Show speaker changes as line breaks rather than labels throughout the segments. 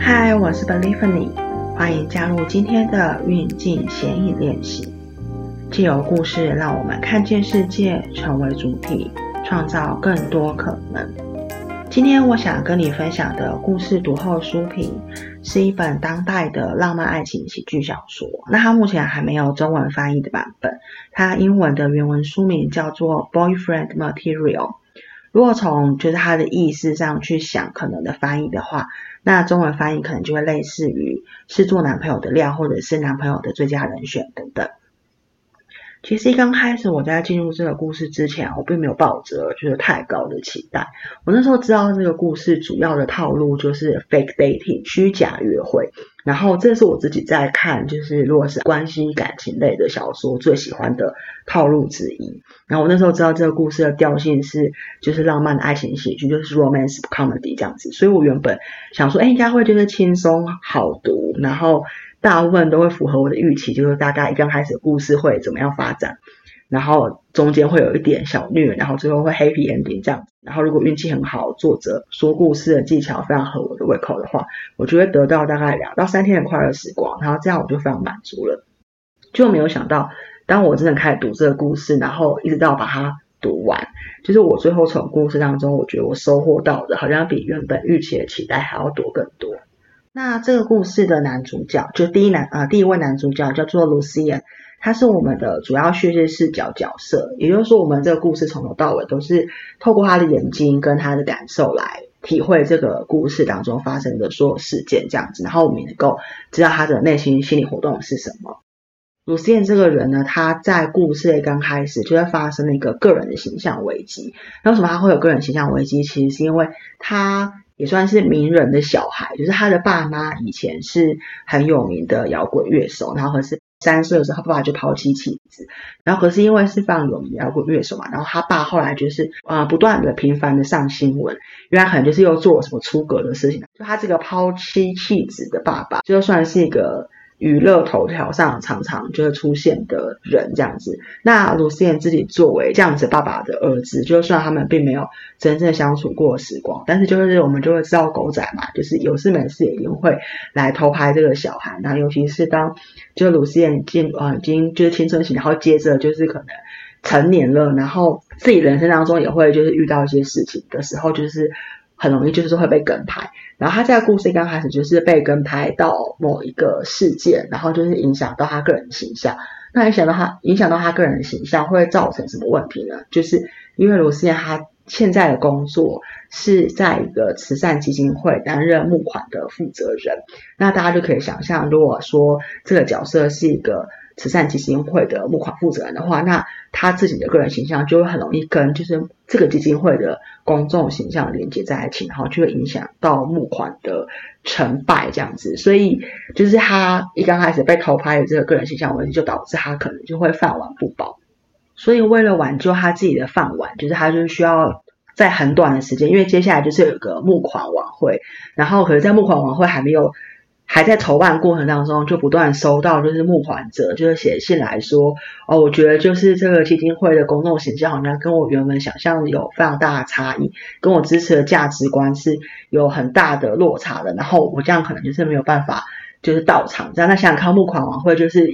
嗨，我是 Believing，欢迎加入今天的运镜显影练习。借由故事，让我们看见世界，成为主体，创造更多可能。今天我想跟你分享的故事读后书评，是一本当代的浪漫爱情喜剧小说。那它目前还没有中文翻译的版本，它英文的原文书名叫做《Boyfriend Material》。如果从就是它的意思上去想可能的翻译的话，那中文翻译可能就会类似于是做男朋友的料，或者是男朋友的最佳人选等等。其实一刚开始我在进入这个故事之前，我并没有抱着就是太高的期待。我那时候知道这个故事主要的套路就是 fake dating 虚假约会，然后这是我自己在看就是如果是关系感情类的小说最喜欢的套路之一。然后我那时候知道这个故事的调性是就是浪漫的爱情喜剧，就是 romance comedy 这样子，所以我原本想说，哎，应该会就是轻松好读，然后。大部分都会符合我的预期，就是大概一刚开始故事会怎么样发展，然后中间会有一点小虐，然后最后会 happy ending 这样。然后如果运气很好，作者说故事的技巧非常合我的胃口的话，我就会得到大概两到三天的快乐时光，然后这样我就非常满足了。就没有想到，当我真的开始读这个故事，然后一直到把它读完，就是我最后从故事当中，我觉得我收获到的好像比原本预期的期待还要多更多。那这个故事的男主角，就第一男啊，第一位男主角叫做 lucy 他是我们的主要叙事视角角色，也就是说，我们这个故事从头到尾都是透过他的眼睛跟他的感受来体会这个故事当中发生的所有事件这样子，然后我们能够知道他的内心心理活动是什么。Lucian 这个人呢，他在故事的刚开始就会发生了一个个人的形象危机。那为什么他会有个人形象危机？其实是因为他。也算是名人的小孩，就是他的爸妈以前是很有名的摇滚乐手，然后是三岁的时候，他爸爸就抛弃妻子，然后可是因为是非常有名摇滚乐手嘛，然后他爸后来就是啊不断的频繁的上新闻，原来可能就是又做了什么出格的事情，就他这个抛弃妻子的爸爸，就算是一个。娱乐头条上常常就会出现的人这样子，那卢思燕自己作为这样子爸爸的儿子，就算他们并没有真正相处过时光，但是就是我们就会知道狗仔嘛，就是有事没事也一定会来偷拍这个小孩。那尤其是当就卢思燕进啊已经就是青春期，然后接着就是可能成年了，然后自己人生当中也会就是遇到一些事情的时候，就是很容易就是会被跟拍。然后他这个故事一刚开始就是被跟拍到某一个事件，然后就是影响到他个人的形象。那影响到他，影响到他个人的形象会造成什么问题呢？就是因为罗斯燕他现在的工作是在一个慈善基金会担任募款的负责人。那大家就可以想象，如果说这个角色是一个。慈善基金会的募款负责人的话，那他自己的个人形象就会很容易跟就是这个基金会的公众形象连接在一起，然后就会影响到募款的成败这样子。所以就是他一刚开始被偷拍的这个个人形象问题，就导致他可能就会饭碗不保。所以为了挽救他自己的饭碗，就是他就需要在很短的时间，因为接下来就是有一个募款晚会，然后可是，在募款晚会还没有。还在筹办过程当中，就不断收到就是募款者就是写信来说，哦，我觉得就是这个基金会的公众形象好像跟我原本想象有非常大的差异，跟我支持的价值观是有很大的落差的。然后我这样可能就是没有办法就是到场。这样那想想看，募款晚会就是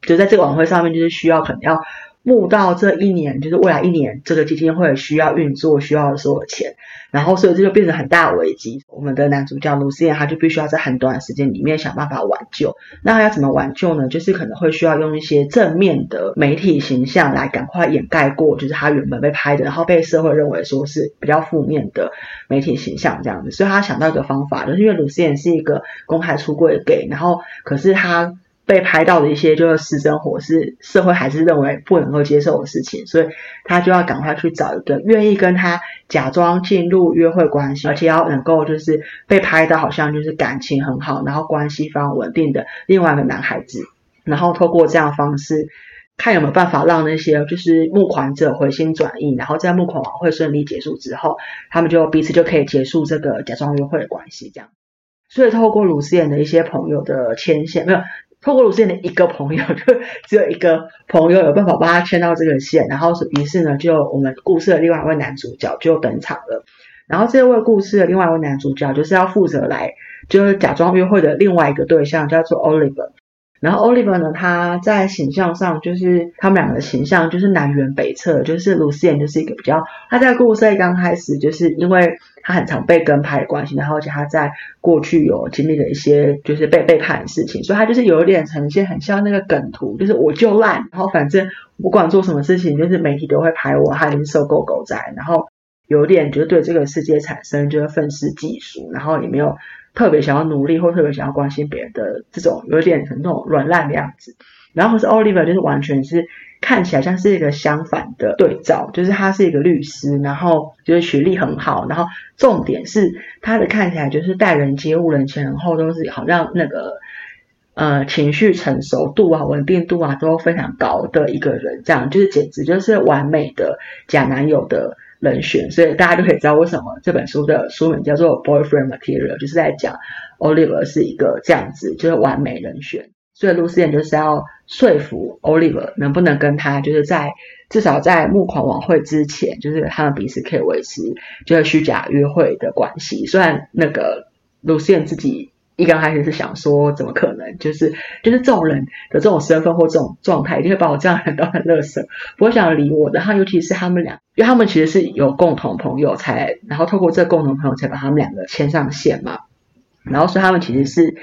就在这个晚会上面，就是需要可能要。募到这一年，就是未来一年，这个基金会需要运作需要的所有钱，然后所以这就变成很大的危机。我们的男主角卢思燕，他就必须要在很短的时间里面想办法挽救。那他要怎么挽救呢？就是可能会需要用一些正面的媒体形象来赶快掩盖过，就是他原本被拍的，然后被社会认为说是比较负面的媒体形象这样子。所以他想到一个方法，就是因为卢思燕是一个公开出柜的 gay，然后可是他。被拍到的一些就是私生活是社会还是认为不能够接受的事情，所以他就要赶快去找一个愿意跟他假装进入约会关系，而且要能够就是被拍到好像就是感情很好，然后关系非常稳定的另外一个男孩子，然后透过这样方式，看有没有办法让那些就是募款者回心转意，然后在募款晚会顺利结束之后，他们就彼此就可以结束这个假装约会的关系，这样。所以透过鲁思妍的一些朋友的牵线，没有透过卢思燕的一个朋友，就只有一个朋友有办法帮他牵到这个线，然后是于是呢，就我们故事的另外一位男主角就登场了。然后这位故事的另外一位男主角就是要负责来，就是假装约会的另外一个对象叫做 Oliver。然后 Oliver 呢，他在形象上就是他们两个的形象就是南辕北辙，就是 Lucian 就是一个比较，他在故事刚开始就是因为他很常被跟拍的关系，然后而且他在过去有经历了一些就是被背叛的事情，所以他就是有点呈现很像那个梗图，就是我就烂，然后反正不管做什么事情，就是媒体都会拍我，他已经受够狗仔，然后有点就对这个世界产生就是愤世嫉俗，然后也没有。特别想要努力或特别想要关心别人的这种有点那种软烂的样子，然后是 Oliver 就是完全是看起来像是一个相反的对照，就是他是一个律师，然后就是学历很好，然后重点是他的看起来就是待人接物、人前人后都是好像那个呃情绪成熟度啊、稳定度啊都非常高的一个人，这样就是简直就是完美的假男友的。人选，所以大家就可以知道为什么这本书的书名叫做 Boyfriend Material，就是在讲 Oliver 是一个这样子，就是完美人选。所以 Lucy 就是要说服 Oliver 能不能跟他，就是在至少在募款晚会之前，就是他们彼此可以维持就是虚假约会的关系。虽然那个 Lucy 自己。一刚开始是想说，怎么可能？就是就是这种人的这种身份或这种状态，一定会把我这样的人当成乐色，不会想理我的。然后尤其是他们俩，因为他们其实是有共同朋友才，然后透过这共同朋友才把他们两个牵上线嘛。然后所以他们其实是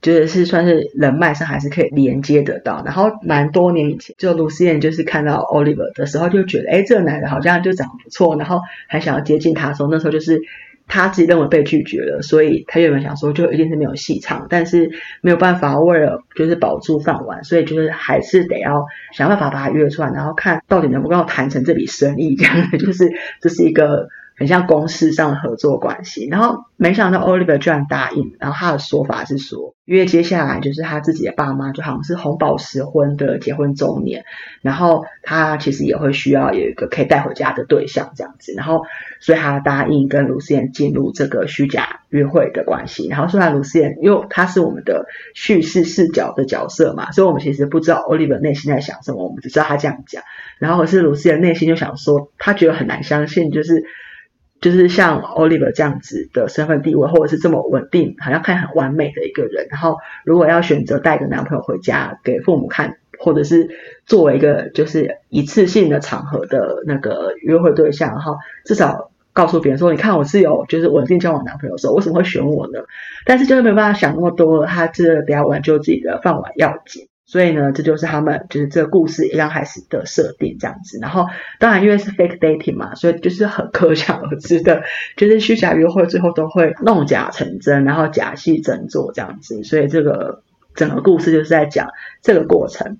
觉得是算是人脉上还是可以连接得到。然后蛮多年以前，就卢思燕就是看到 Oliver 的时候，就觉得哎，这个男的好像就长得不错，然后还想要接近他说，那时候就是。他自己认为被拒绝了，所以他原本想说就一定是没有戏唱，但是没有办法，为了就是保住饭碗，所以就是还是得要想办法把他约出来，然后看到底能不能够谈成这笔生意，这样就是这是一个。很像公司上的合作关系，然后没想到 Oliver 居然答应，然后他的说法是说，因为接下来就是他自己的爸妈就好像是红宝石婚的结婚周年，然后他其实也会需要有一个可以带回家的对象这样子，然后所以他答应跟卢思燕进入这个虚假约会的关系，然后虽然卢思燕因为他是我们的叙事视角的角色嘛，所以我们其实不知道 Oliver 内心在想什么，我们只知道他这样讲，然后可是卢思燕内心就想说，他觉得很难相信，就是。就是像 Oliver 这样子的身份地位，或者是这么稳定，好像看很完美的一个人。然后，如果要选择带个男朋友回家给父母看，或者是作为一个就是一次性的场合的那个约会对象，哈至少告诉别人说：“你看我是有就是稳定交往男朋友的时候，为什么会选我呢？”但是就是没有办法想那么多了，他这得要挽救自己的饭碗要紧。所以呢，这就是他们就是这个故事一刚开始的设定这样子。然后当然因为是 fake dating 嘛，所以就是很可想而知的，就是虚假约会最后都会弄假成真，然后假戏真做这样子。所以这个整个故事就是在讲这个过程。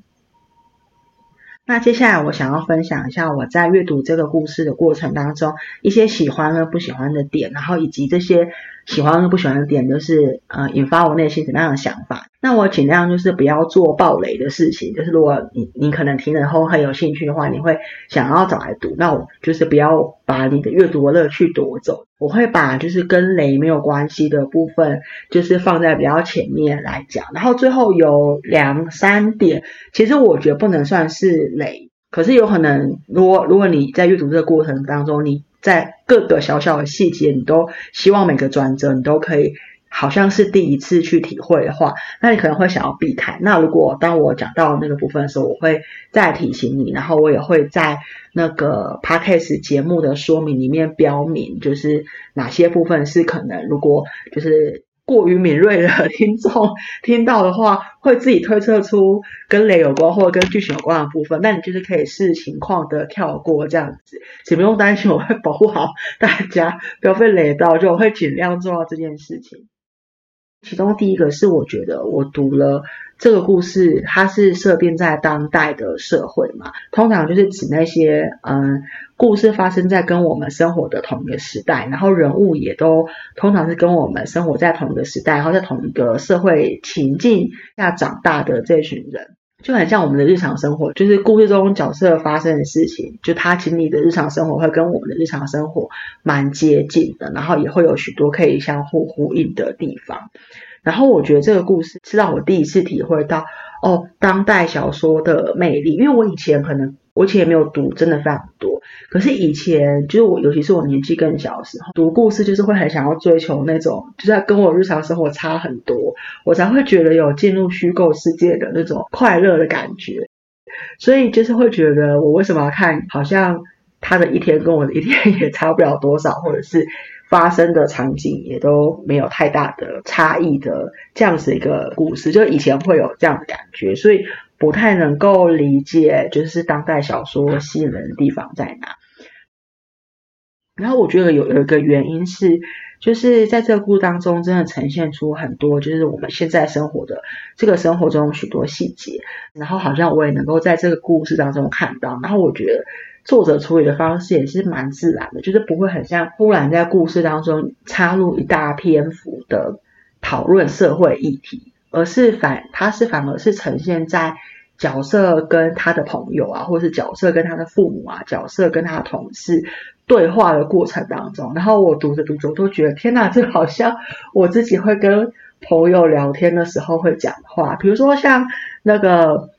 那接下来我想要分享一下我在阅读这个故事的过程当中一些喜欢和不喜欢的点，然后以及这些喜欢和不喜欢的点，就是呃引发我内心什么样的想法。那我尽量就是不要做暴雷的事情，就是如果你你可能听了后很有兴趣的话，你会想要找来读，那我就是不要把你的阅读的乐趣夺走。我会把就是跟雷没有关系的部分，就是放在比较前面来讲，然后最后有两三点，其实我觉得不能算是雷，可是有可能，如果如果你在阅读这个过程当中，你在各个小小的细节，你都希望每个转折你都可以。好像是第一次去体会的话，那你可能会想要避开。那如果当我讲到那个部分的时候，我会再提醒你，然后我也会在那个 podcast 节目的说明里面标明，就是哪些部分是可能，如果就是过于敏锐的听众听到的话，会自己推测出跟雷有关或者跟剧情有关的部分，那你就是可以视情况的跳过这样子，请不用担心，我会保护好大家，不要被雷到，就我会尽量做到这件事情。其中第一个是，我觉得我读了这个故事，它是设定在当代的社会嘛，通常就是指那些嗯，故事发生在跟我们生活的同一个时代，然后人物也都通常是跟我们生活在同一个时代，然后在同一个社会情境下长大的这群人，就很像我们的日常生活，就是故事中角色发生的事情，就他经历的日常生活会跟我们的日常生活蛮接近的，然后也会有许多可以相互呼应的地方。然后我觉得这个故事是让我第一次体会到哦，当代小说的魅力。因为我以前可能我以前也没有读，真的非常多。可是以前就是我，尤其是我年纪更小的时候，读故事就是会很想要追求那种，就是跟我日常生活差很多，我才会觉得有进入虚构世界的那种快乐的感觉。所以就是会觉得，我为什么要看？好像他的一天跟我的一天 也差不了多少，或者是。发生的场景也都没有太大的差异的这样子一个故事，就以前会有这样的感觉，所以不太能够理解，就是当代小说吸引人的地方在哪。然后我觉得有有一个原因是，就是在这个故事当中，真的呈现出很多就是我们现在生活的这个生活中许多细节，然后好像我也能够在这个故事当中看到，然后我觉得。作者处理的方式也是蛮自然的，就是不会很像忽然在故事当中插入一大篇幅的讨论社会议题，而是反他是反而是呈现在角色跟他的朋友啊，或是角色跟他的父母啊，角色跟他的同事对话的过程当中。然后我读着读着，我都觉得天哪，这好像我自己会跟朋友聊天的时候会讲话，比如说像那个。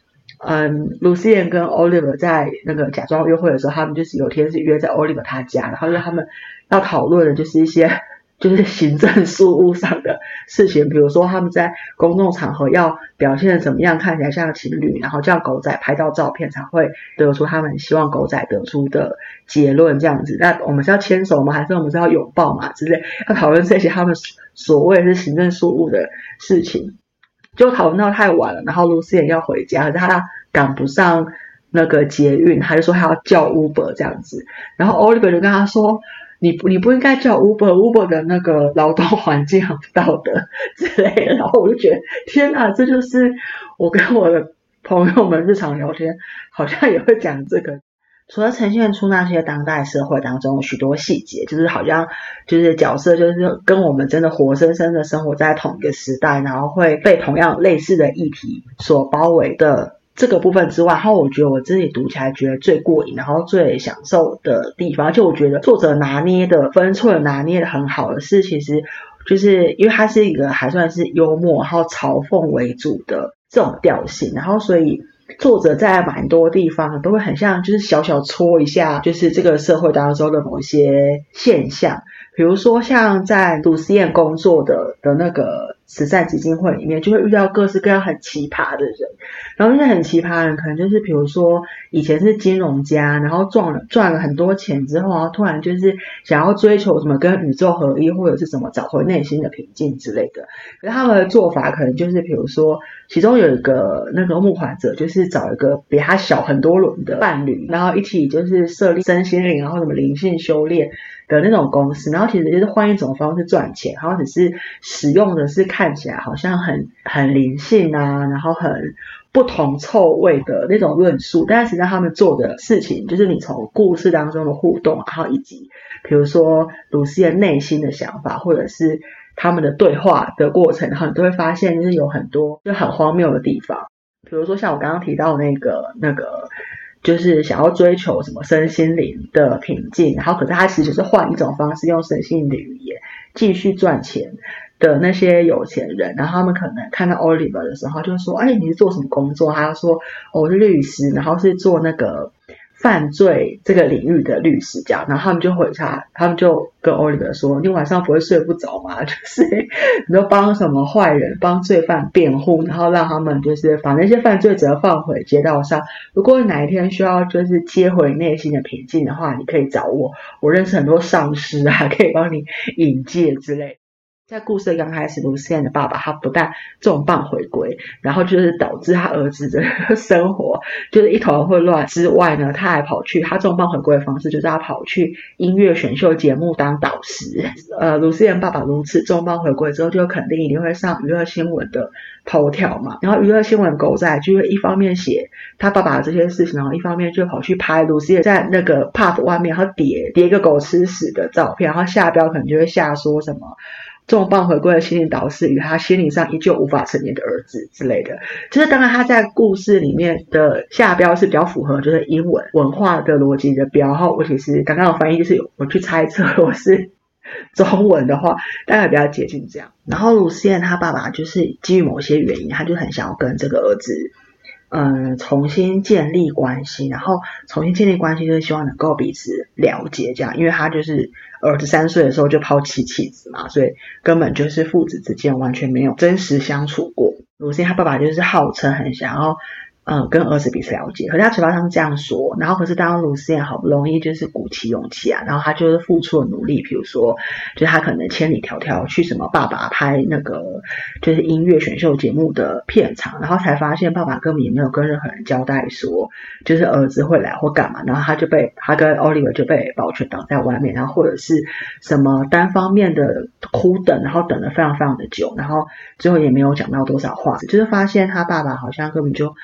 嗯，Lucian 跟 Oliver 在那个假装约会的时候，他们就是有天是约在 Oliver 他家，然后就他们要讨论的就是一些就是行政事务上的事情，比如说他们在公众场合要表现的怎么样，看起来像情侣，然后叫狗仔拍到照片才会得出他们希望狗仔得出的结论这样子。那我们是要牵手吗？还是我们是要拥抱嘛？之类要讨论这些他们所谓是行政事务的事情。就讨论到太晚了，然后露思也要回家，他赶不上那个捷运，他就说他要叫 Uber 这样子，然后 Oliver 就跟他说：“你不你不应该叫 Uber，Uber 的那个劳动环境很不道德之类的。”然后我就觉得天哪，这就是我跟我的朋友们日常聊天，好像也会讲这个。除了呈现出那些当代社会当中许多细节，就是好像就是角色就是跟我们真的活生生的生活在同一个时代，然后会被同样类似的议题所包围的这个部分之外，然后我觉得我自己读起来觉得最过瘾，然后最享受的地方，就我觉得作者拿捏的分寸拿捏的很好的是，其实就是因为它是一个还算是幽默，然后嘲讽为主的这种调性，然后所以。作者在蛮多地方都会很像，就是小小戳一下，就是这个社会当中的某一些现象，比如说像在卢思燕工作的的那个。慈善基金会里面就会遇到各式各样很奇葩的人，然后那些很奇葩的人可能就是比如说以前是金融家，然后赚了赚了很多钱之后，然后突然就是想要追求什么跟宇宙合一，或者是什么找回内心的平静之类的。可是他们的做法可能就是比如说，其中有一个那个募款者就是找一个比他小很多轮的伴侣，然后一起就是设立身心灵，然后什么灵性修炼。的那种公司，然后其实就是换一种方式赚钱，然后只是使用的是看起来好像很很灵性啊，然后很不同臭味的那种论述，但实际上他们做的事情，就是你从故事当中的互动，然后以及比如说鲁西的内心的想法，或者是他们的对话的过程，然后你都会发现就是有很多就很荒谬的地方，比如说像我刚刚提到那个那个。就是想要追求什么身心灵的平静，然后可是他其实是换一种方式，用身心灵的语言继续赚钱的那些有钱人，然后他们可能看到 Oliver 的时候，就说：“哎，你是做什么工作？”他说：“我是律师，然后是做那个。”犯罪这个领域的律师这样，然后他们就回他，他们就跟 Oliver 说：“你晚上不会睡不着吗？就是你都帮什么坏人、帮罪犯辩护，然后让他们就是把那些犯罪者放回街道上。如果哪一天需要就是接回内心的平静的话，你可以找我，我认识很多丧尸啊，可以帮你引戒之类。”在故事刚开始，卢思燕的爸爸他不但重磅回归，然后就是导致他儿子的生活 就是一团混乱之外呢，他还跑去他重磅回归的方式就是他跑去音乐选秀节目当导师。呃，卢思燕爸爸如此重磅回归之后，就肯定一定会上娱乐新闻的头条嘛。然后娱乐新闻狗仔就会一方面写他爸爸这些事情，然后一方面就跑去拍卢思燕在那个 pub 外面，然后叠叠一个狗吃屎的照片，然后下标可能就会下说什么。重磅回归的心灵导师与他心理上依旧无法成年的儿子之类的，就是当然他在故事里面的下标是比较符合就是英文文化的逻辑的标。然后我其实刚刚的翻译就是我去猜测，我是中文的话大概比较接近这样。然后卢思燕他爸爸就是基于某些原因，他就很想要跟这个儿子嗯，重新建立关系，然后重新建立关系就是希望能够彼此了解，这样，因为他就是儿子三岁的时候就抛弃妻子嘛，所以根本就是父子之间完全没有真实相处过。鲁西他爸爸就是号称很想要。嗯，跟儿子彼此了解，可是他嘴巴上这样说，然后可是当卢思燕好不容易就是鼓起勇气啊，然后他就是付出了努力，比如说，就是他可能千里迢迢去什么爸爸拍那个就是音乐选秀节目的片场，然后才发现爸爸根本也没有跟任何人交代说，就是儿子会来或干嘛，然后他就被他跟 Oliver 就被保全挡在外面，然后或者是什么单方面的哭等，然后等了非常非常的久，然后最后也没有讲到多少话，就是发现他爸爸好像根本就。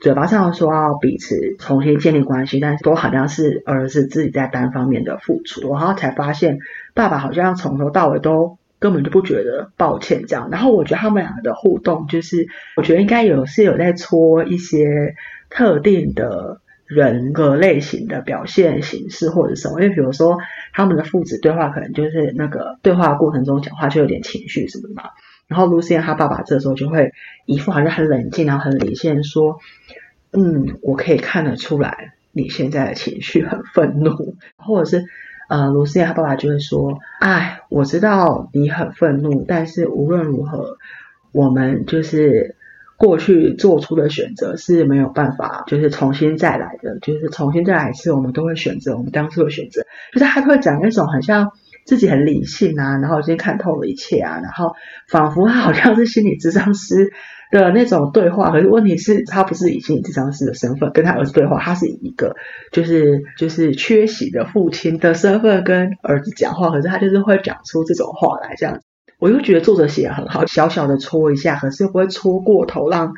嘴巴上说要彼此重新建立关系，但是都好像是儿子自己在单方面的付出，然后才发现爸爸好像从头到尾都根本就不觉得抱歉这样。然后我觉得他们两个的互动，就是我觉得应该有是有在戳一些特定的人格类型的表现形式或者什么，因为比如说他们的父子对话，可能就是那个对话过程中讲话就有点情绪什么的嘛。然后露西他爸爸这时候就会一副好像很冷静，然后很理性说：“嗯，我可以看得出来你现在的情绪很愤怒。”或者是呃，露西他爸爸就会说：“哎，我知道你很愤怒，但是无论如何，我们就是过去做出的选择是没有办法，就是重新再来的，就是重新再来一次，我们都会选择我们当初的选择。”就是他会讲那种很像。自己很理性啊，然后已经看透了一切啊，然后仿佛他好像是心理智商师的那种对话，可是问题是，他不是以心理智商师的身份跟他儿子对话，他是以一个就是就是缺席的父亲的身份跟儿子讲话，可是他就是会讲出这种话来，这样，我就觉得作者写的很好，小小的戳一下，可是又不会戳过头，让。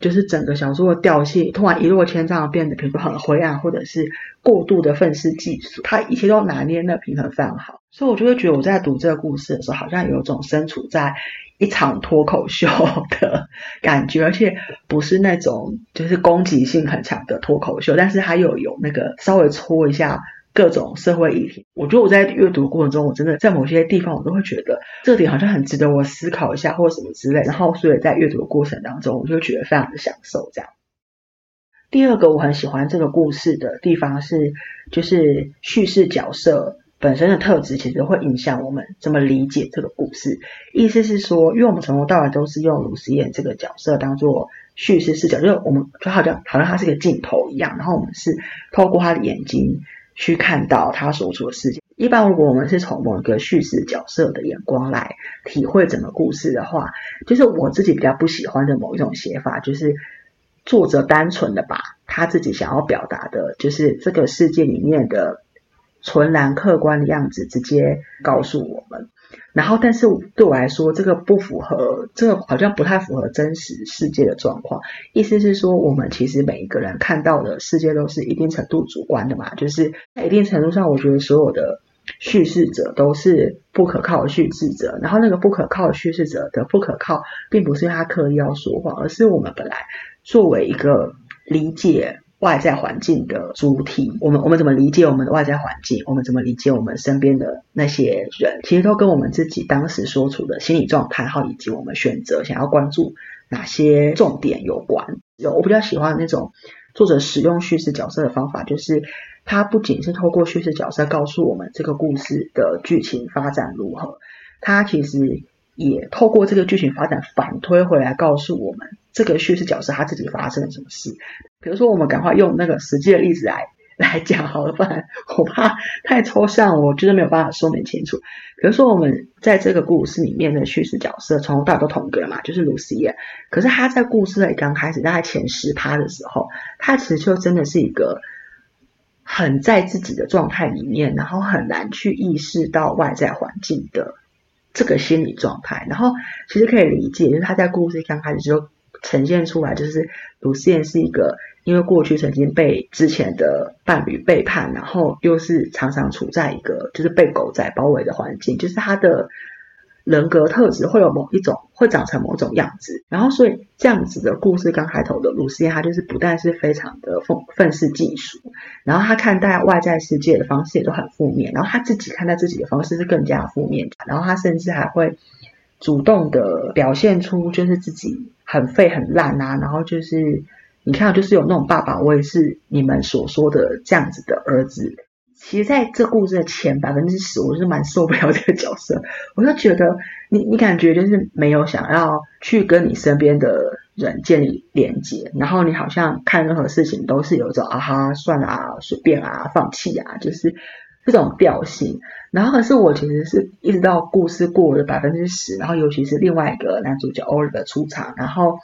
就是整个小说的调性突然一落千丈，变得比如说很灰暗，或者是过度的愤世嫉俗，他一切都拿捏的平衡非常好，所以我就会觉得我在读这个故事的时候，好像有种身处在一场脱口秀的感觉，而且不是那种就是攻击性很强的脱口秀，但是它又有那个稍微戳一下。各种社会议题，我觉得我在阅读过程中，我真的在某些地方，我都会觉得这点好像很值得我思考一下，或什么之类。然后，所以在阅读的过程当中，我就觉得非常的享受。这样，第二个我很喜欢这个故事的地方是，就是叙事角色本身的特质，其实会影响我们怎么理解这个故事。意思是说，因为我们从头到尾都是用鲁思燕这个角色当做叙事视角，就是我们就好像好像他是个镜头一样，然后我们是透过他的眼睛。去看到他所处的世界。一般如果我们是从某一个叙事角色的眼光来体会整个故事的话，就是我自己比较不喜欢的某一种写法，就是作者单纯的把他自己想要表达的，就是这个世界里面的纯然客观的样子，直接告诉我们。然后，但是对我来说，这个不符合，这个好像不太符合真实世界的状况。意思是说，我们其实每一个人看到的世界都是一定程度主观的嘛。就是在一定程度上，我觉得所有的叙事者都是不可靠的叙事者。然后，那个不可靠的叙事者的不可靠，并不是他刻意要说谎，而是我们本来作为一个理解。外在环境的主体，我们我们怎么理解我们的外在环境？我们怎么理解我们身边的那些人？其实都跟我们自己当时所处的心理状态，好以及我们选择想要关注哪些重点有关。有我比较喜欢那种作者使用叙事角色的方法，就是他不仅是透过叙事角色告诉我们这个故事的剧情发展如何，他其实也透过这个剧情发展反推回来告诉我们这个叙事角色他自己发生了什么事。比如说，我们赶快用那个实际的例子来来讲好了，不然我怕太抽象，我就是没有办法说明清楚。比如说，我们在这个故事里面的叙事角色从头到尾都同一个人嘛，就是露西亚。可是他在故事的刚开始，大概前十趴的时候，他其实就真的是一个很在自己的状态里面，然后很难去意识到外在环境的这个心理状态。然后其实可以理解，就是他在故事刚开始就呈现出来，就是鲁思燕是一个。因为过去曾经被之前的伴侣背叛，然后又是常常处在一个就是被狗仔包围的环境，就是他的人格特质会有某一种会长成某种样子，然后所以这样子的故事刚开头的鲁思燕，他就是不但是非常的愤愤世嫉俗，然后他看待外在世界的方式也都很负面，然后他自己看待自己的方式是更加负面，然后他甚至还会主动的表现出就是自己很废很烂啊，然后就是。你看，就是有那种爸爸，我也是你们所说的这样子的儿子。其实，在这故事的前百分之十，我是蛮受不了这个角色。我就觉得，你你感觉就是没有想要去跟你身边的人建立连接，然后你好像看任何事情都是有一种啊哈，算了啊，随便啊，放弃啊，就是这种调性。然后可是我其实是一直到故事过了百分之十，然后尤其是另外一个男主角 Oliver 出场，然后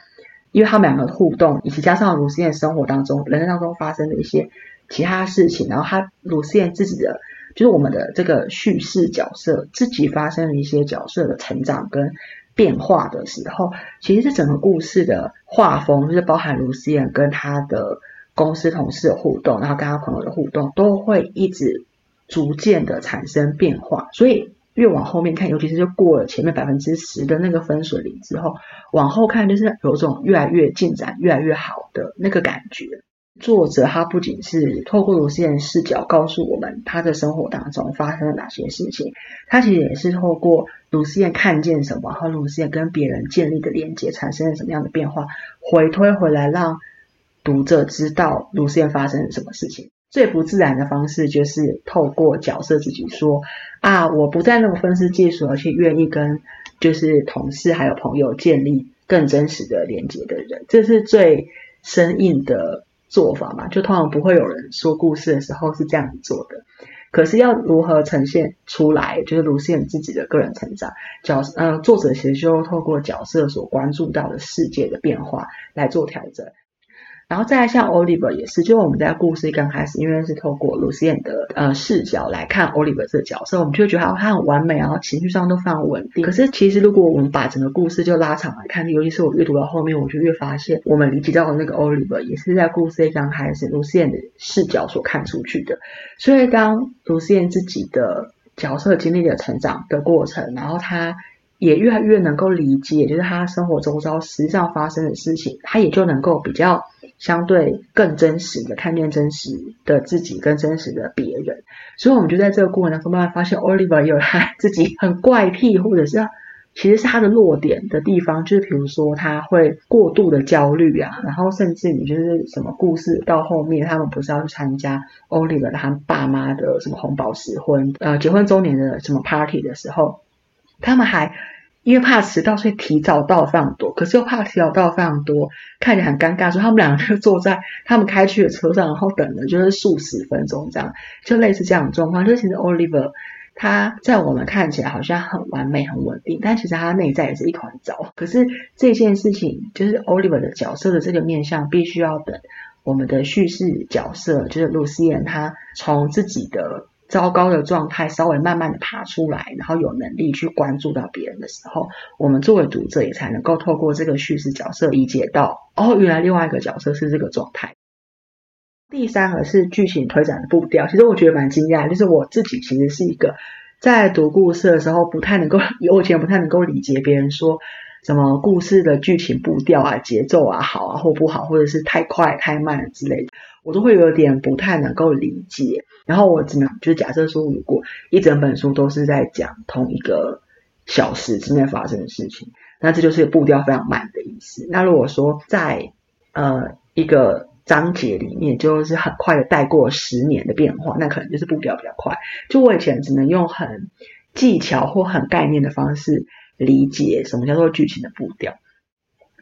因为他们两个互动，以及加上卢思燕生活当中、人生当中发生的一些。其他事情，然后他鲁思燕自己的，就是我们的这个叙事角色自己发生了一些角色的成长跟变化的时候，其实是整个故事的画风，就是包含卢思燕跟他的公司同事的互动，然后跟他朋友的互动，都会一直逐渐的产生变化。所以越往后面看，尤其是就过了前面百分之十的那个分水岭之后，往后看就是有种越来越进展、越来越好的那个感觉。作者他不仅是透过卢思燕视角告诉我们他的生活当中发生了哪些事情，他其实也是透过卢思燕看见什么和卢思燕跟别人建立的连接产生了什么样的变化，回推回来让读者知道卢思燕发生了什么事情。最不自然的方式就是透过角色自己说啊，我不再那么分析技术，而且愿意跟就是同事还有朋友建立更真实的连接的人，这是最生硬的。做法嘛，就通常不会有人说故事的时候是这样子做的。可是要如何呈现出来，就是卢思自己的个人成长角，呃，作者其实就透过角色所关注到的世界的变化来做调整。然后再来像 Oliver 也是，就我们在故事刚开始，因为是透过 Lucian 的呃视角来看 Oliver 这个角色，我们就觉得他很完美，然后情绪上都非常稳定。可是其实如果我们把整个故事就拉长来看，尤其是我阅读到后面，我就越发现，我们理解到的那个 Oliver 也是在故事刚开始 Lucian 的视角所看出去的。所以当 Lucian 自己的角色经历了成长的过程，然后他。也越来越能够理解，就是他生活周遭实际上发生的事情，他也就能够比较相对更真实的看见真实的自己跟真实的别人。所以，我们就在这个过程当中慢慢发现，Oliver 有他自己很怪癖，或者是其实是他的弱点的地方，就是比如说他会过度的焦虑啊，然后甚至你就是什么故事到后面，他们不是要去参加 Oliver 他爸妈的什么红宝石婚，呃，结婚周年的什么 party 的时候。他们还因为怕迟到，所以提早到非常多。可是又怕提早到非常多，看起来很尴尬。所以他们两个就坐在他们开去的车上，然后等了就是数十分钟这样，就类似这样的状况。就其实 Oliver 他在我们看起来好像很完美、很稳定，但其实他内在也是一团糟。可是这件事情就是 Oliver 的角色的这个面相，必须要等我们的叙事角色，就是露西安，他从自己的。糟糕的状态稍微慢慢的爬出来，然后有能力去关注到别人的时候，我们作为读者也才能够透过这个叙事角色理解到，哦，原来另外一个角色是这个状态。第三个是剧情推展的步调，其实我觉得蛮惊讶，就是我自己其实是一个在读故事的时候不太能够，我以前不太能够理解别人说什么故事的剧情步调啊、节奏啊好啊或不好，或者是太快太慢之类的。我都会有点不太能够理解，然后我只能就是假设说，如果一整本书都是在讲同一个小时之内发生的事情，那这就是步调非常慢的意思。那如果说在呃一个章节里面，就是很快的带过十年的变化，那可能就是步调比较快。就我以前只能用很技巧或很概念的方式理解什么叫做剧情的步调，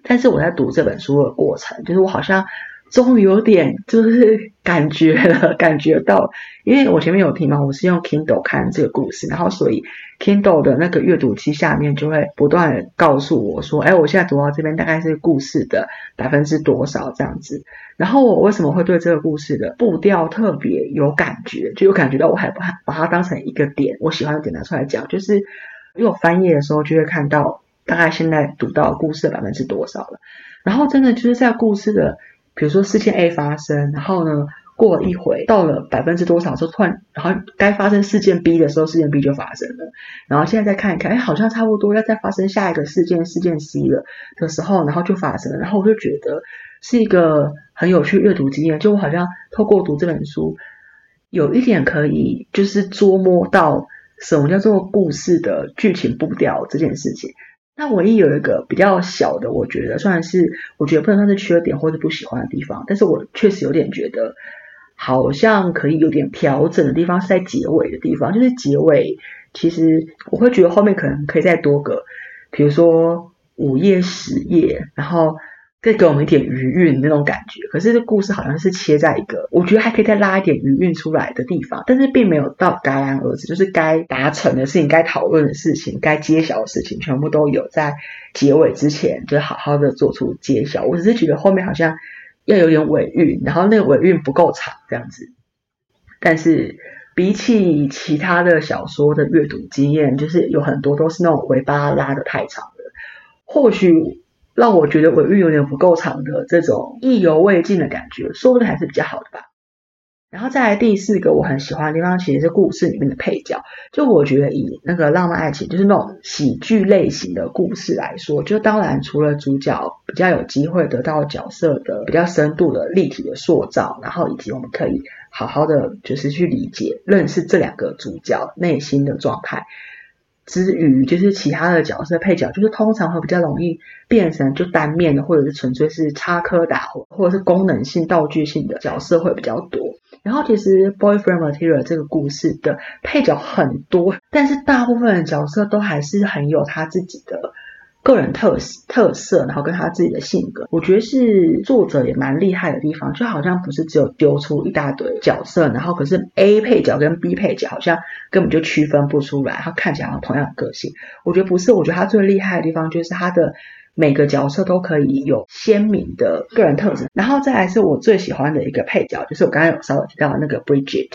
但是我在读这本书的过程，就是我好像。终于有点就是感觉了，感觉到，因为我前面有提嘛，我是用 Kindle 看这个故事，然后所以 Kindle 的那个阅读器下面就会不断告诉我说，哎，我现在读到这边大概是故事的百分之多少这样子。然后我为什么会对这个故事的步调特别有感觉，就有感觉到我还把把它当成一个点，我喜欢的点拿出来讲，就是因为我翻页的时候就会看到大概现在读到故事的百分之多少了，然后真的就是在故事的。比如说事件 A 发生，然后呢，过了一回，到了百分之多少，就突然，然后该发生事件 B 的时候，事件 B 就发生了。然后现在再看一看，哎，好像差不多要再发生下一个事件，事件 C 了的时候，然后就发生了。然后我就觉得是一个很有趣阅读经验，就我好像透过读这本书，有一点可以就是捉摸到什么叫做故事的剧情步调这件事情。那唯一有一个比较小的，我觉得算是我觉得不能算是缺点或者不喜欢的地方，但是我确实有点觉得好像可以有点调整的地方是在结尾的地方，就是结尾其实我会觉得后面可能可以再多个，比如说五页十页，然后。再给我们一点余韵那种感觉，可是这故事好像是切在一个我觉得还可以再拉一点余韵出来的地方，但是并没有到戛然而止，就是该达成的事情、该讨论的事情、该揭晓的事情，全部都有在结尾之前就好好的做出揭晓。我只是觉得后面好像要有点尾韵，然后那个尾韵不够长这样子。但是比起其他的小说的阅读经验，就是有很多都是那种尾巴拉的太长了，或许。让我觉得尾韵有点不够长的这种意犹未尽的感觉，说不定还是比较好的吧。然后再来第四个我很喜欢的地方，其实是故事里面的配角。就我觉得以那个浪漫爱情，就是那种喜剧类型的故事来说，就当然除了主角比较有机会得到角色的比较深度的立体的塑造，然后以及我们可以好好的就是去理解认识这两个主角内心的状态。之余，就是其他的角色配角，就是通常会比较容易变成就单面的，或者是纯粹是插科打诨，或者是功能性道具性的角色会比较多。然后其实《Boyfriend Material》这个故事的配角很多，但是大部分的角色都还是很有他自己的。个人特特色，然后跟他自己的性格，我觉得是作者也蛮厉害的地方。就好像不是只有丢出一大堆角色，然后可是 A 配角跟 B 配角好像根本就区分不出来，他看起来有同样的个性。我觉得不是，我觉得他最厉害的地方就是他的每个角色都可以有鲜明的个人特质。然后再来是我最喜欢的一个配角，就是我刚刚有稍微提到的那个 Bridget，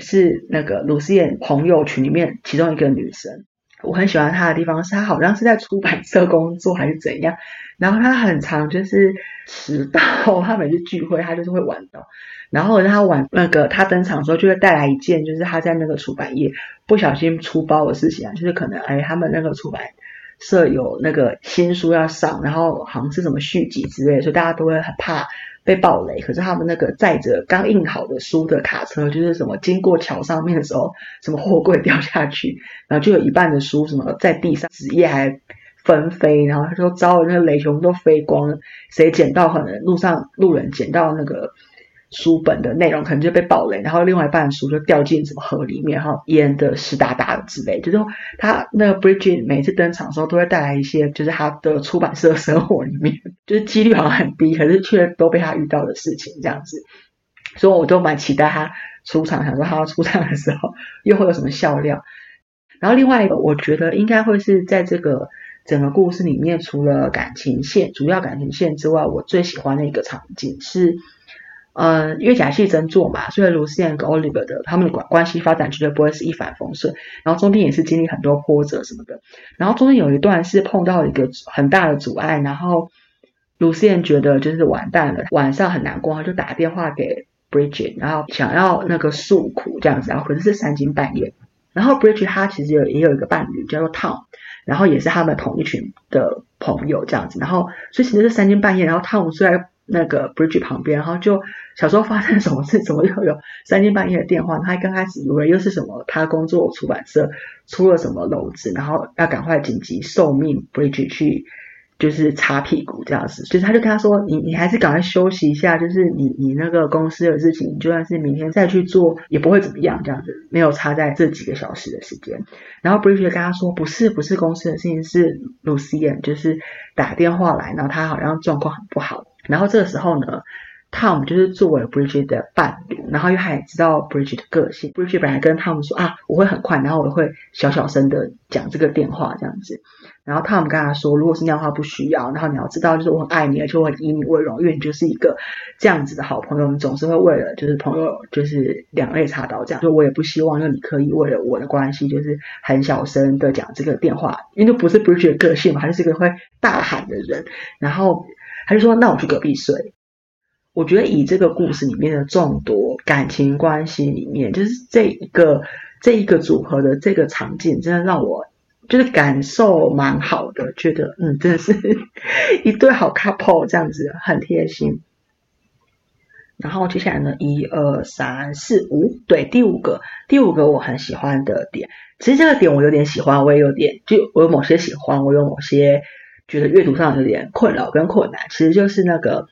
是那个鲁思燕朋友群里面其中一个女生。我很喜欢他的地方是他好像是在出版社工作还是怎样，然后他很常就是迟到，他每次聚会他就是会晚到，然后他晚那个他登场的时候就会带来一件就是他在那个出版业不小心出包的事情啊，就是可能哎他们那个出版社有那个新书要上，然后好像是什么续集之类，所以大家都会很怕。被暴雷，可是他们那个载着刚印好的书的卡车，就是什么经过桥上面的时候，什么货柜掉下去，然后就有一半的书什么在地上，纸页还纷飞，然后他说招了那个雷熊都飞光了，谁捡到可能路上路人捡到那个。书本的内容可能就被暴雷，然后另外一半书就掉进什么河里面，哈，淹的湿哒哒的之类。就是他那个 Bridget 每次登场的时候，都会带来一些，就是他的出版社生活里面，就是几率好像很低，可是却都被他遇到的事情这样子。所以我都蛮期待他出场，想说他要出场的时候又会有什么笑料。然后另外一个，我觉得应该会是在这个整个故事里面，除了感情线、主要感情线之外，我最喜欢的一个场景是。嗯，因为假戏真做嘛，所以卢思燕跟 Oliver 的他们的关关系发展绝对不会是一帆风顺，然后中间也是经历很多波折什么的，然后中间有一段是碰到一个很大的阻碍，然后卢思燕觉得就是完蛋了，晚上很难过，他就打电话给 Bridget，然后想要那个诉苦这样子，然后可是是三更半夜，然后 Bridget 他其实有也有一个伴侣叫做 Tom，然后也是他们同一群的朋友这样子，然后所以其实是三更半夜，然后 Tom 虽然那个 Bridge 旁边，然后就小时候发生什么事，怎么又有三更半夜的电话？他刚开始以为又是什么，他工作出版社出了什么篓子，然后要赶快紧急受命 Bridge 去就是擦屁股这样子。就是他就跟他说：“你你还是赶快休息一下，就是你你那个公司的事情，就算是明天再去做也不会怎么样。”这样子没有差在这几个小时的时间。然后 Bridge 跟他说：“不是不是公司的事情，是 Lucian 就是打电话来，然后他好像状况很不好。”然后这个时候呢，Tom 就是作为 Bridget 的伴侣，然后又还知道 Bridget 的个性。Bridget 本来跟 Tom 说啊，我会很快，然后我会小小声的讲这个电话这样子。然后 Tom 跟他说，如果是那样的话不需要。然后你要知道，就是我很爱你，而且我很以你为荣，因为你就是一个这样子的好朋友。你总是会为了就是朋友就是两肋插刀这样。就我也不希望，就你可以为了我的关系，就是很小声的讲这个电话，因为不是 Bridget 的个性嘛，他就是一个会大喊的人。然后。他就说：“那我去隔壁睡。”我觉得以这个故事里面的众多感情关系里面，就是这一个这一个组合的这个场景，真的让我就是感受蛮好的，觉得嗯，真的是 一对好 couple 这样子，很贴心。然后接下来呢，一二三四五，对，第五个，第五个我很喜欢的点，其实这个点我有点喜欢，我也有点，就我有某些喜欢，我有某些觉得阅读上有点困扰跟困难，其实就是那个。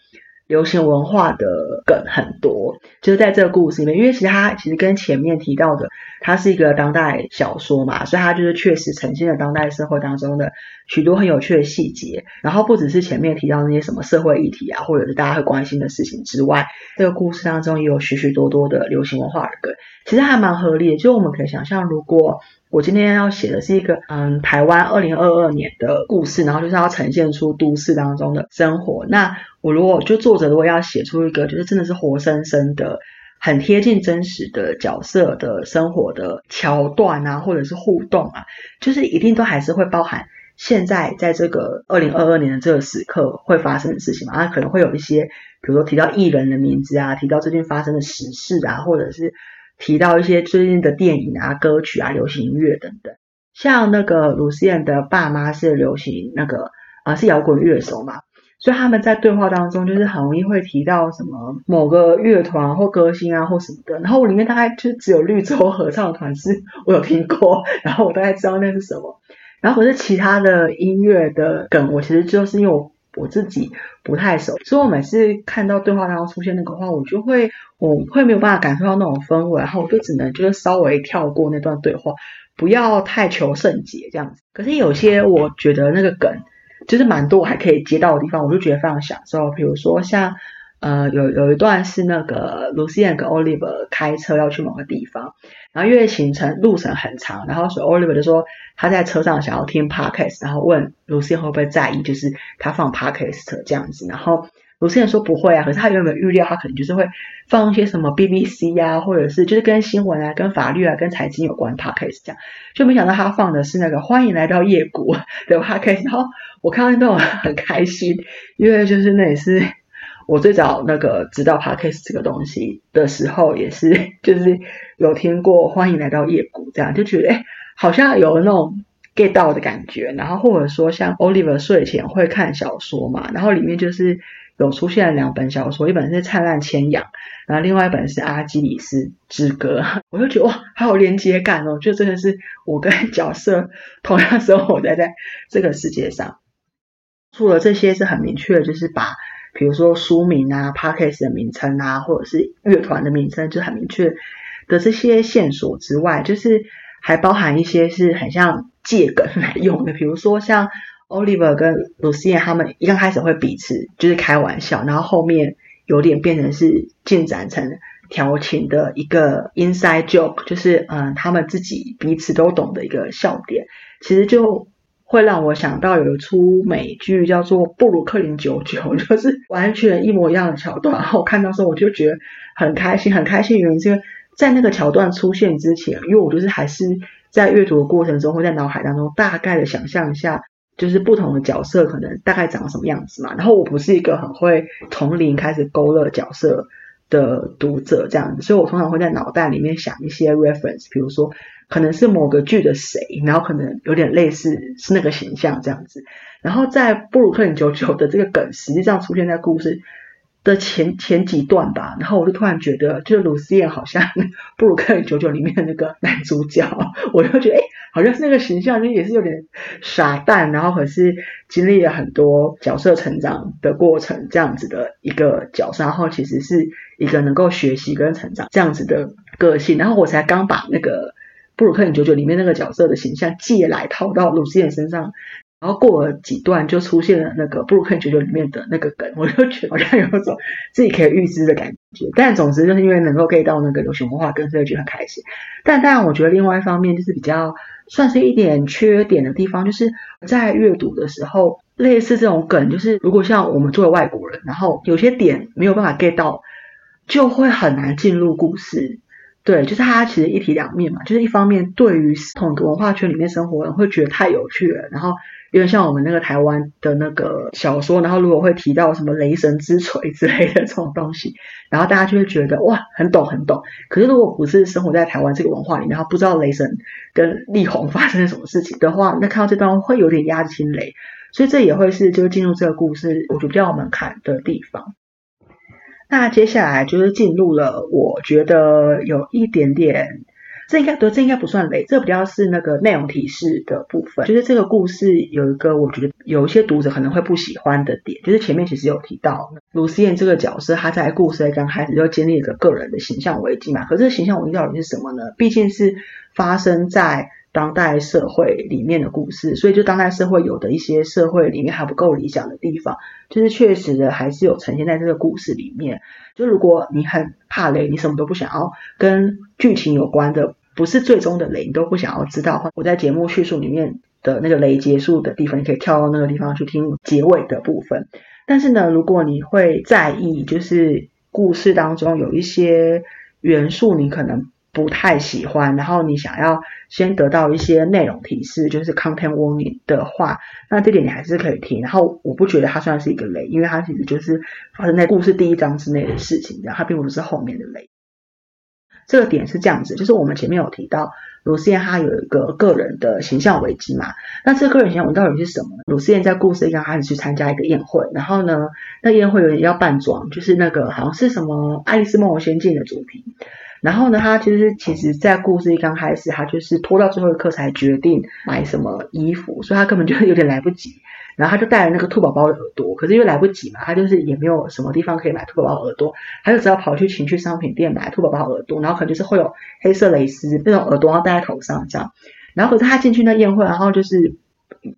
流行文化的梗很多，就是在这个故事里面，因为其实它其实跟前面提到的，它是一个当代小说嘛，所以它就是确实呈现了当代社会当中的许多很有趣的细节。然后不只是前面提到那些什么社会议题啊，或者是大家会关心的事情之外，这个故事当中也有许许多多的流行文化的梗，其实还蛮合理的。就我们可以想象，如果我今天要写的是一个嗯台湾二零二二年的故事，然后就是要呈现出都市当中的生活。那我如果就作者如果要写出一个就是真的是活生生的、很贴近真实的角色的生活的桥段啊，或者是互动啊，就是一定都还是会包含现在在这个二零二二年的这个时刻会发生的事情嘛？那可能会有一些，比如说提到艺人的名字啊，提到最近发生的时事啊，或者是。提到一些最近的电影啊、歌曲啊、流行音乐等等，像那个鲁思燕的爸妈是流行那个啊是摇滚乐手嘛，所以他们在对话当中就是很容易会提到什么某个乐团或歌星啊或什么的，然后我里面大概就只有绿洲合唱团是我有听过，然后我大概知道那是什么，然后可是其他的音乐的梗，我其实就是因为我。我自己不太熟，所以我每次看到对话当中出现那个话，我就会我会没有办法感受到那种氛围，然后我就只能就是稍微跳过那段对话，不要太求甚解这样子。可是有些我觉得那个梗就是蛮多我还可以接到的地方，我就觉得非常享受。比如说像。呃，有有一段是那个 Lucian 跟 Oliver 开车要去某个地方，然后因为行程路程很长，然后所以 Oliver 就说他在车上想要听 podcast，然后问 Lucian 会不会在意，就是他放 podcast 这样子，然后有些人说不会啊，可是他有没有预料他可能就是会放一些什么 BBC 啊，或者是就是跟新闻啊、跟法律啊、跟财经有关 podcast 这样，就没想到他放的是那个欢迎来到夜谷的 podcast，然后我看到那种很开心，因为就是那也是。我最早那个知道 podcast 这个东西的时候，也是 就是有听过欢迎来到夜谷这样，就觉得哎，好像有那种 get 到的感觉。然后或者说像 Oliver 睡前会看小说嘛，然后里面就是有出现了两本小说，一本是《灿烂千阳》，然后另外一本是《阿基里斯之歌》。我就觉得哇，好有连接感哦，就真的是我跟角色同样生活在在这个世界上。除了这些是很明确的，就是把。比如说书名啊、podcast 的名称啊，或者是乐团的名称，就很明确的这些线索之外，就是还包含一些是很像借梗来用的。比如说像 Oliver 跟 Lucia 他们一刚开始会彼此就是开玩笑，然后后面有点变成是进展成调情的一个 inside joke，就是嗯他们自己彼此都懂的一个笑点，其实就。会让我想到有一出美剧叫做《布鲁克林九九》，就是完全一模一样的桥段。然后我看到时候我就觉得很开心，很开心。原因是因为在那个桥段出现之前，因为我就是还是在阅读的过程中，会在脑海当中大概的想象一下，就是不同的角色可能大概长什么样子嘛。然后我不是一个很会从零开始勾勒角色的读者这样子，所以我通常会在脑袋里面想一些 reference，比如说。可能是某个剧的谁，然后可能有点类似是那个形象这样子，然后在布鲁克林九九的这个梗实际上出现在故事的前前几段吧，然后我就突然觉得，就是鲁思燕好像 布鲁克林九九里面的那个男主角，我就觉得哎，好像是那个形象，就也是有点傻蛋，然后可是经历了很多角色成长的过程这样子的一个角色，然后其实是一个能够学习跟成长这样子的个性，然后我才刚把那个。布鲁克林九九里面那个角色的形象借来套到鲁斯燕身上，然后过了几段就出现了那个布鲁克林九九里面的那个梗，我就觉得好像有种自己可以预知的感觉。但总之就是因为能够 get 到那个流行文化，跟所以就很开心。但当然，我觉得另外一方面就是比较算是一点缺点的地方，就是在阅读的时候，类似这种梗，就是如果像我们作为外国人，然后有些点没有办法 get 到，就会很难进入故事。对，就是它其实一体两面嘛，就是一方面对于同一个文化圈里面生活人会觉得太有趣了，然后有点像我们那个台湾的那个小说，然后如果会提到什么雷神之锤之类的这种东西，然后大家就会觉得哇很懂很懂。可是如果不是生活在台湾这个文化里面，然后不知道雷神跟力宏发生了什么事情的话，那看到这段会有点压惊雷，所以这也会是就是进入这个故事我觉得比较门槛的地方。那接下来就是进入了，我觉得有一点点。这应该对，这应该不算雷，这比较是那个内容提示的部分。就是这个故事有一个我觉得有一些读者可能会不喜欢的点，就是前面其实有提到卢思燕这个角色，她在故事的刚开始就经历一个个人的形象危机嘛。可是形象危机到底是什么呢？毕竟是发生在当代社会里面的故事，所以就当代社会有的一些社会里面还不够理想的地方，就是确实的还是有呈现在这个故事里面。就如果你很怕雷，你什么都不想要跟剧情有关的。不是最终的雷，你都不想要知道话。我在节目叙述里面的那个雷结束的地方，你可以跳到那个地方去听结尾的部分。但是呢，如果你会在意，就是故事当中有一些元素你可能不太喜欢，然后你想要先得到一些内容提示，就是 content warning 的话，那这点你还是可以听。然后我不觉得它算是一个雷，因为它其实就是发生在故事第一章之内的事情，这样它并不是后面的雷。这个点是这样子，就是我们前面有提到，鲁思燕她有一个个人的形象危机嘛。那这个个人形象危机到底是什么呢？鲁思燕在故事一刚开始去参加一个宴会，然后呢，那宴会有点要扮装，就是那个好像是什么《爱丽丝梦游仙境》的主题。然后呢，他就是其实，在故事一刚开始，他就是拖到最后一刻才决定买什么衣服，所以他根本就有点来不及。然后他就带了那个兔宝宝的耳朵，可是因为来不及嘛，他就是也没有什么地方可以买兔宝宝耳朵，他就只好跑去情趣商品店买兔宝宝耳朵，然后可能就是会有黑色蕾丝那种耳朵，然后戴在头上这样。然后可是他进去那宴会，然后就是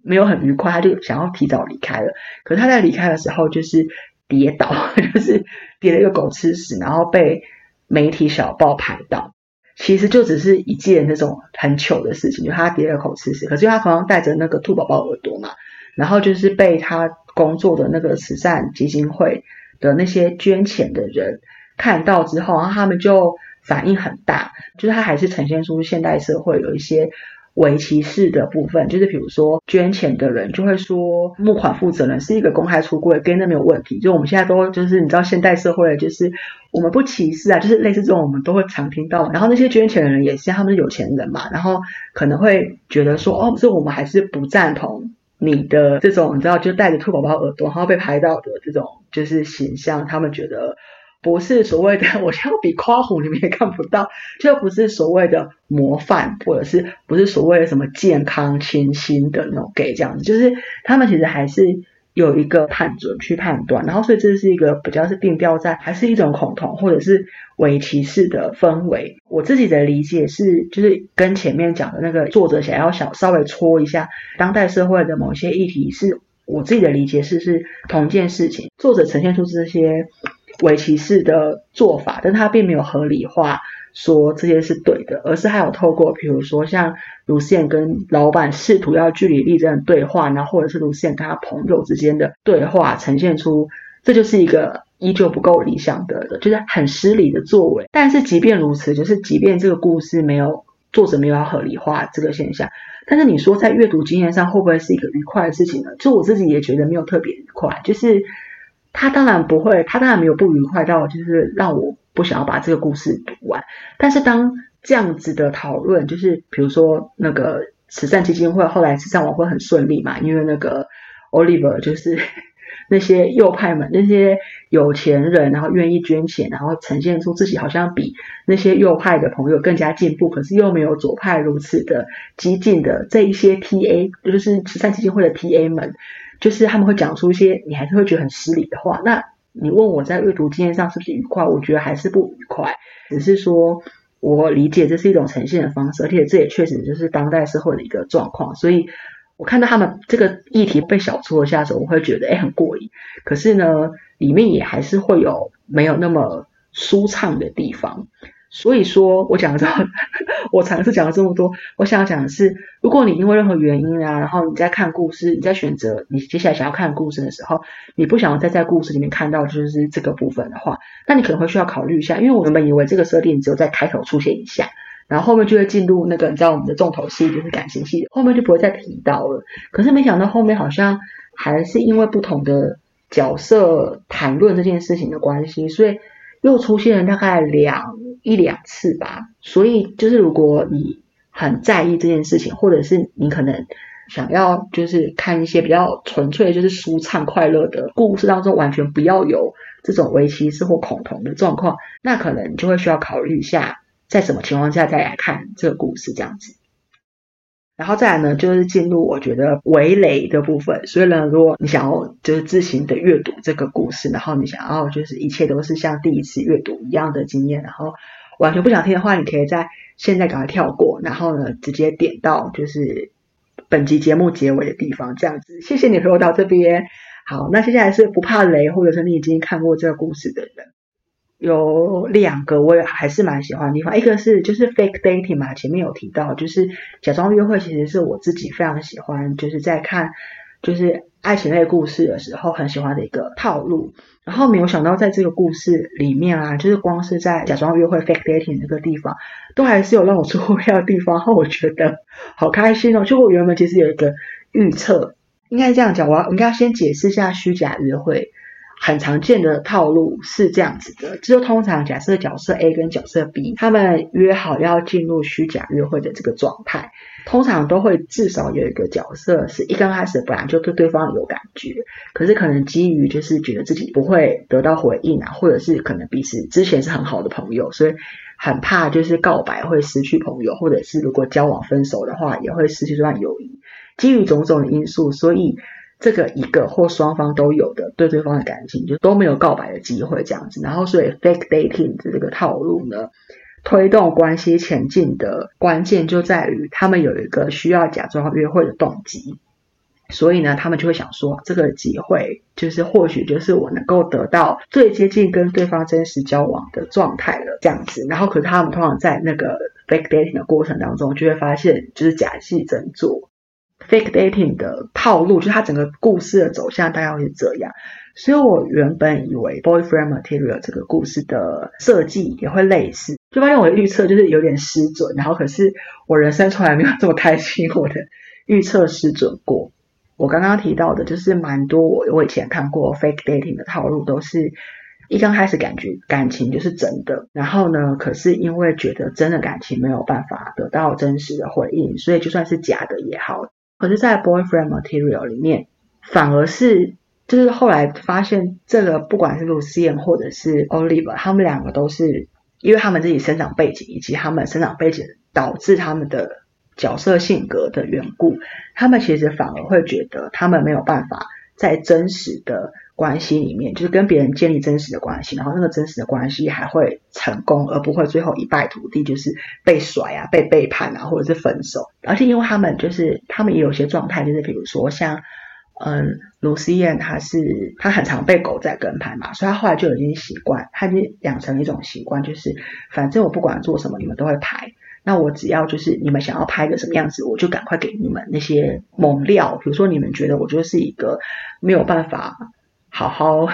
没有很愉快，他就想要提早离开了。可是他在离开的时候就是跌倒，就是跌了一个狗吃屎，然后被媒体小报拍到。其实就只是一件那种很糗的事情，就他第二口吃屎，可是他头上戴着那个兔宝宝耳朵嘛。然后就是被他工作的那个慈善基金会的那些捐钱的人看到之后，然后他们就反应很大，就是他还是呈现出现代社会有一些为歧视的部分，就是比如说捐钱的人就会说募款负责人是一个公开出柜，跟那没有问题。就我们现在都就是你知道现代社会就是我们不歧视啊，就是类似这种我们都会常听到。然后那些捐钱的人也是他们是有钱人嘛，然后可能会觉得说哦，这我们还是不赞同。你的这种你知道，就带着兔宝宝耳朵，然后被拍到的这种就是形象，他们觉得不是所谓的，我要比夸虎你们也看不到，就不是所谓的模范，或者是不是所谓的什么健康清新的那种 gay 这样子，就是他们其实还是。有一个判准去判断，然后所以这是一个比较是定调在，还是一种恐同或者是伪歧视的氛围。我自己的理解是，就是跟前面讲的那个作者想要想稍微戳一下当代社会的某些议题，是我自己的理解是是同一件事情。作者呈现出这些伪歧视的做法，但他并没有合理化。说这些是对的，而是还有透过，比如说像卢线跟老板试图要据理力争的对话，然后或者是卢线跟他朋友之间的对话，呈现出这就是一个依旧不够理想的，就是很失礼的作为。但是即便如此，就是即便这个故事没有作者没有要合理化这个现象，但是你说在阅读经验上会不会是一个愉快的事情呢？就我自己也觉得没有特别愉快，就是他当然不会，他当然没有不愉快到就是让我。不想要把这个故事读完，但是当这样子的讨论，就是比如说那个慈善基金会，后来慈善晚会很顺利嘛，因为那个 Oliver 就是 那些右派们，那些有钱人，然后愿意捐钱，然后呈现出自己好像比那些右派的朋友更加进步，可是又没有左派如此的激进的这一些 TA，就是慈善基金会的 TA 们，就是他们会讲出一些你还是会觉得很失礼的话，那。你问我在阅读经验上是不是愉快？我觉得还是不愉快，只是说我理解这是一种呈现的方式，而且这也确实就是当代社会的一个状况。所以我看到他们这个议题被小戳一下的时候，我会觉得哎很过瘾。可是呢，里面也还是会有没有那么舒畅的地方。所以说，我讲到，我尝试讲了这么多，我想要讲的是，如果你因为任何原因啊，然后你在看故事，你在选择你接下来想要看故事的时候，你不想要再在故事里面看到就是这个部分的话，那你可能会需要考虑一下，因为我原本以为这个设定只有在开头出现一下，然后后面就会进入那个你知道我们的重头戏，就是感情戏，后面就不会再提到了。可是没想到后面好像还是因为不同的角色谈论这件事情的关系，所以又出现了大概两。一两次吧，所以就是如果你很在意这件事情，或者是你可能想要就是看一些比较纯粹就是舒畅快乐的故事当中，完全不要有这种围棋式或恐同的状况，那可能就会需要考虑一下，在什么情况下再来看这个故事这样子。然后再来呢，就是进入我觉得围雷的部分。所以呢，如果你想要就是自行的阅读这个故事，然后你想要就是一切都是像第一次阅读一样的经验，然后完全不想听的话，你可以在现在赶快跳过，然后呢直接点到就是本集节目结尾的地方，这样子。谢谢你陪我到这边。好，那接下来是不怕雷，或者是你已经看过这个故事的人。有两个我也还是蛮喜欢的地方，一个是就是 fake dating 嘛，前面有提到，就是假装约会，其实是我自己非常喜欢，就是在看就是爱情类故事的时候很喜欢的一个套路。然后没有想到在这个故事里面啊，就是光是在假装约会 fake dating 那个地方，都还是有让我出乎意料的地方，我觉得好开心哦。就我原本其实有一个预测，应该这样讲，我要应该要先解释一下虚假约会。很常见的套路是这样子的，就通常假设角色 A 跟角色 B 他们约好要进入虚假约会的这个状态，通常都会至少有一个角色是一刚开始本来就对对方有感觉，可是可能基于就是觉得自己不会得到回应啊，或者是可能彼此之前是很好的朋友，所以很怕就是告白会失去朋友，或者是如果交往分手的话也会失去这段友谊，基于种种的因素，所以。这个一个或双方都有的对对方的感情，就都没有告白的机会，这样子。然后，所以 fake dating 的这个套路呢，推动关系前进的关键就在于他们有一个需要假装约会的动机。所以呢，他们就会想说，这个机会就是或许就是我能够得到最接近跟对方真实交往的状态了，这样子。然后，可是他们通常在那个 fake dating 的过程当中，就会发现就是假戏真做。Fake dating 的套路，就是它整个故事的走向大概会是这样，所以我原本以为 boyfriend material 这个故事的设计也会类似，就发现我的预测就是有点失准，然后可是我人生从来没有这么开心，我的预测失准过。我刚刚提到的就是蛮多我我以前看过 fake dating 的套路，都是一刚开始感觉感情就是真的，然后呢，可是因为觉得真的感情没有办法得到真实的回应，所以就算是假的也好。可是，在 boyfriend material 里面，反而是就是后来发现，这个不管是 Lucian 或者是 Oliver，他们两个都是因为他们自己生长背景以及他们生长背景导致他们的角色性格的缘故，他们其实反而会觉得他们没有办法在真实的。关系里面，就是跟别人建立真实的关系，然后那个真实的关系还会成功，而不会最后一败涂地，就是被甩啊、被背叛啊，或者是分手。而且因为他们就是他们也有些状态，就是比如说像嗯，卢思燕，她是她很常被狗仔跟拍嘛，所以她后来就已经习惯，她已经养成了一种习惯，就是反正我不管做什么，你们都会拍。那我只要就是你们想要拍个什么样子，我就赶快给你们那些猛料。比如说你们觉得我就是一个没有办法。好好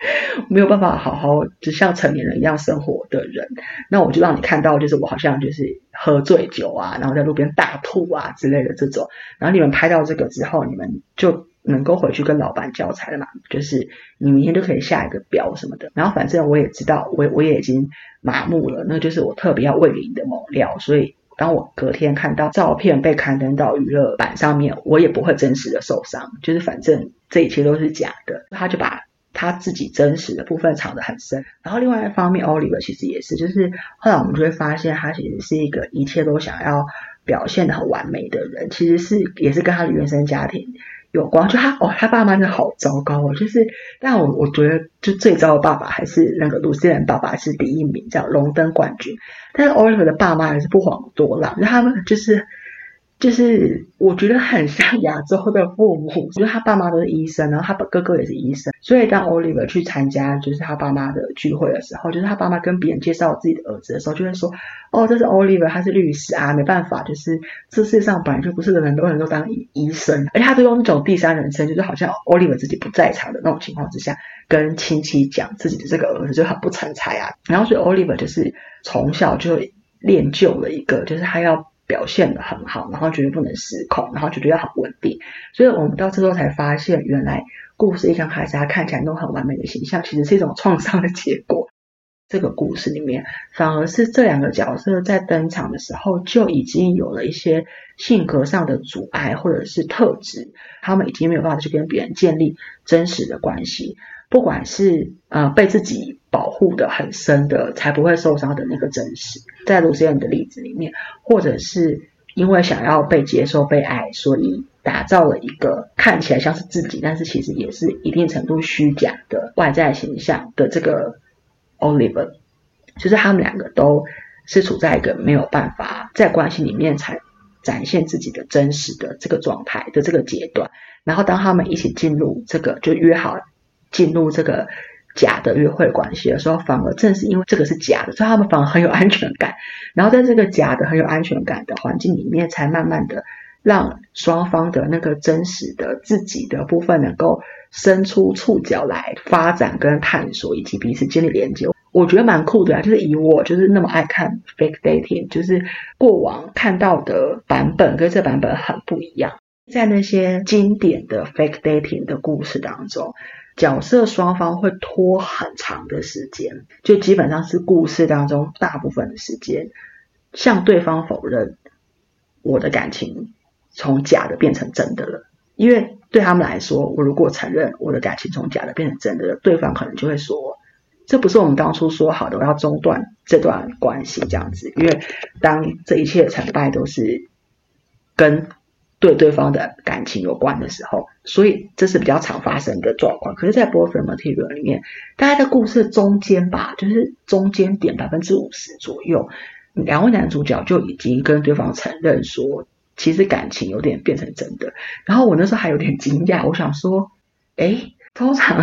没有办法好好就像成年人一样生活的人，那我就让你看到，就是我好像就是喝醉酒啊，然后在路边大吐啊之类的这种。然后你们拍到这个之后，你们就能够回去跟老板交差了嘛？就是你明天就可以下一个标什么的。然后反正我也知道，我我也已经麻木了，那就是我特别要喂你的猛料。所以当我隔天看到照片被刊登到娱乐版上面，我也不会真实的受伤，就是反正。这一切都是假的，他就把他自己真实的部分藏得很深。然后另外一方面，Oliver 其实也是，就是后来我们就会发现，他其实是一个一切都想要表现的很完美的人。其实是也是跟他的原生家庭有关。就他哦，他爸妈真的好糟糕哦。就是，但我我觉得就最糟的爸爸还是那个鲁斯人爸爸是第一名，叫龙登冠军。但是 Oliver 的爸妈还是不遑多让，就他们就是。就是我觉得很像亚洲的父母，就是他爸妈都是医生，然后他哥哥也是医生，所以当 Oliver 去参加就是他爸妈的聚会的时候，就是他爸妈跟别人介绍自己的儿子的时候，就会说：“哦，这是 Oliver，他是律师啊，没办法，就是这世界上本来就不是人都能够当医医生，而且他都用那种第三人称，就是好像 Oliver 自己不在场的那种情况之下，跟亲戚讲自己的这个儿子就很不成才啊。然后所以 Oliver 就是从小就练就了一个，就是他要。表现的很好，然后绝对不能失控，然后绝对要很稳定。所以我们到这时候才发现，原来故事一刚开始他看起来都很完美的形象，其实是一种创伤的结果。这个故事里面，反而是这两个角色在登场的时候就已经有了一些性格上的阻碍或者是特质，他们已经没有办法去跟别人建立真实的关系。不管是呃被自己保护的很深的，才不会受伤的那个真实，在卢西恩的例子里面，或者是因为想要被接受、被爱，所以打造了一个看起来像是自己，但是其实也是一定程度虚假的外在形象的这个 Oliver，就是他们两个都是处在一个没有办法在关系里面才展现自己的真实的这个状态的这个阶段。然后当他们一起进入这个就约好进入这个假的约会关系的时候，反而正是因为这个是假的，所以他们反而很有安全感。然后在这个假的很有安全感的环境里面，才慢慢的让双方的那个真实的自己的部分能够伸出触角来发展跟探索，以及彼此建立连接。我觉得蛮酷的啊，就是以我就是那么爱看 fake dating，就是过往看到的版本跟这版本很不一样。在那些经典的 fake dating 的故事当中，角色双方会拖很长的时间，就基本上是故事当中大部分的时间，向对方否认我的感情从假的变成真的了。因为对他们来说，我如果承认我的感情从假的变成真的了，对方可能就会说，这不是我们当初说好的，我要中断这段关系这样子。因为当这一切成败都是跟对对方的感情有关的时候，所以这是比较常发生的状况。可是，在 boyfriend material 里面，大概在故事中间吧，就是中间点百分之五十左右，两位男主角就已经跟对方承认说，其实感情有点变成真的。然后我那时候还有点惊讶，我想说，哎，通常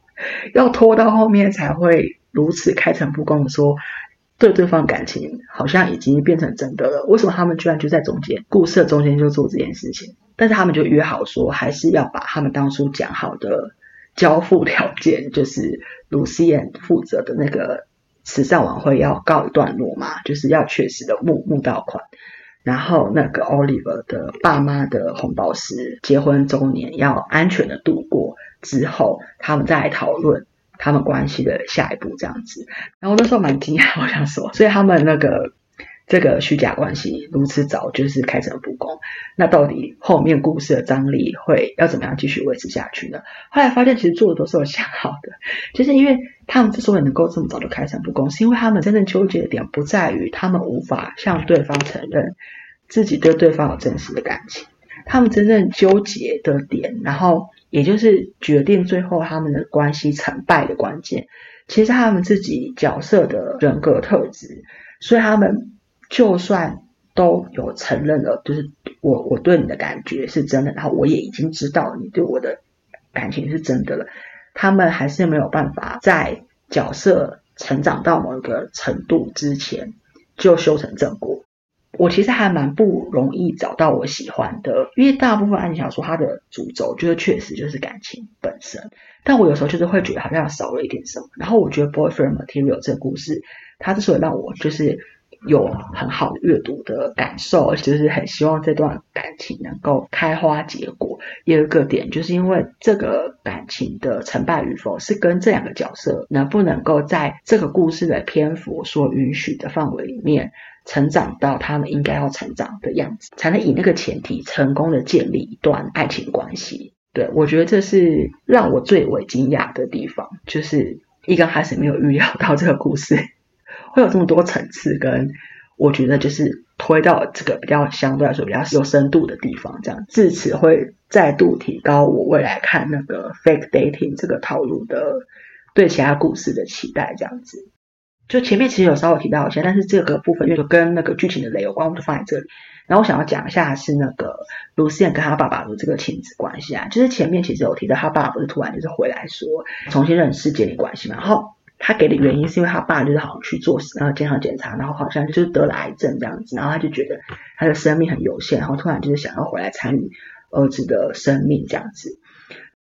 要拖到后面才会如此开诚布公的说。对对方感情好像已经变成真的了，为什么他们居然就在中间故事的中间就做这件事情？但是他们就约好说，还是要把他们当初讲好的交付条件，就是卢西恩负责的那个慈善晚会要告一段落嘛，就是要确实的募募到款，然后那个 Oliver 的爸妈的红宝石结婚周年要安全的度过之后，他们再来讨论。他们关系的下一步这样子，然后那时候蛮惊讶，我想说，所以他们那个这个虚假关系如此早就是开诚布公，那到底后面故事的张力会要怎么样继续维持下去呢？后来发现其实做的都是有想好的，就是因为他们之所以能够这么早就开诚布公，是因为他们真正纠结的点不在于他们无法向对方承认自己对对方有真实的感情，他们真正纠结的点，然后。也就是决定最后他们的关系成败的关键，其实他们自己角色的人格特质，所以他们就算都有承认了，就是我我对你的感觉是真的，然后我也已经知道你对我的感情是真的了，他们还是没有办法在角色成长到某一个程度之前就修成正果。我其实还蛮不容易找到我喜欢的，因为大部分爱情小说它的主轴就是确实就是感情本身，但我有时候就是会觉得好像少了一点什么。然后我觉得《Boyfriend Material》这个故事，它之所以让我就是有很好的阅读的感受，就是很希望这段感情能够开花结果。有一个点，就是因为这个感情的成败与否，是跟这两个角色能不能够在这个故事的篇幅所允许的范围里面。成长到他们应该要成长的样子，才能以那个前提成功的建立一段爱情关系。对我觉得这是让我最为惊讶的地方，就是一刚开始没有预料到这个故事 会有这么多层次，跟我觉得就是推到这个比较相对来说比较有深度的地方，这样至此会再度提高我未来看那个 fake dating 这个套路的对其他故事的期待，这样子。就前面其实有稍微提到一些，但是这个部分因为跟那个剧情的雷有关，我就放在这里。然后我想要讲一下是那个卢思燕跟他爸爸的这个亲子关系啊，就是前面其实有提到他爸爸不是突然就是回来说重新认识建立关系嘛。然后他给的原因是因为他爸就是好像去做呃健康检查，然后好像就是得了癌症这样子，然后他就觉得他的生命很有限，然后突然就是想要回来参与儿子的生命这样子。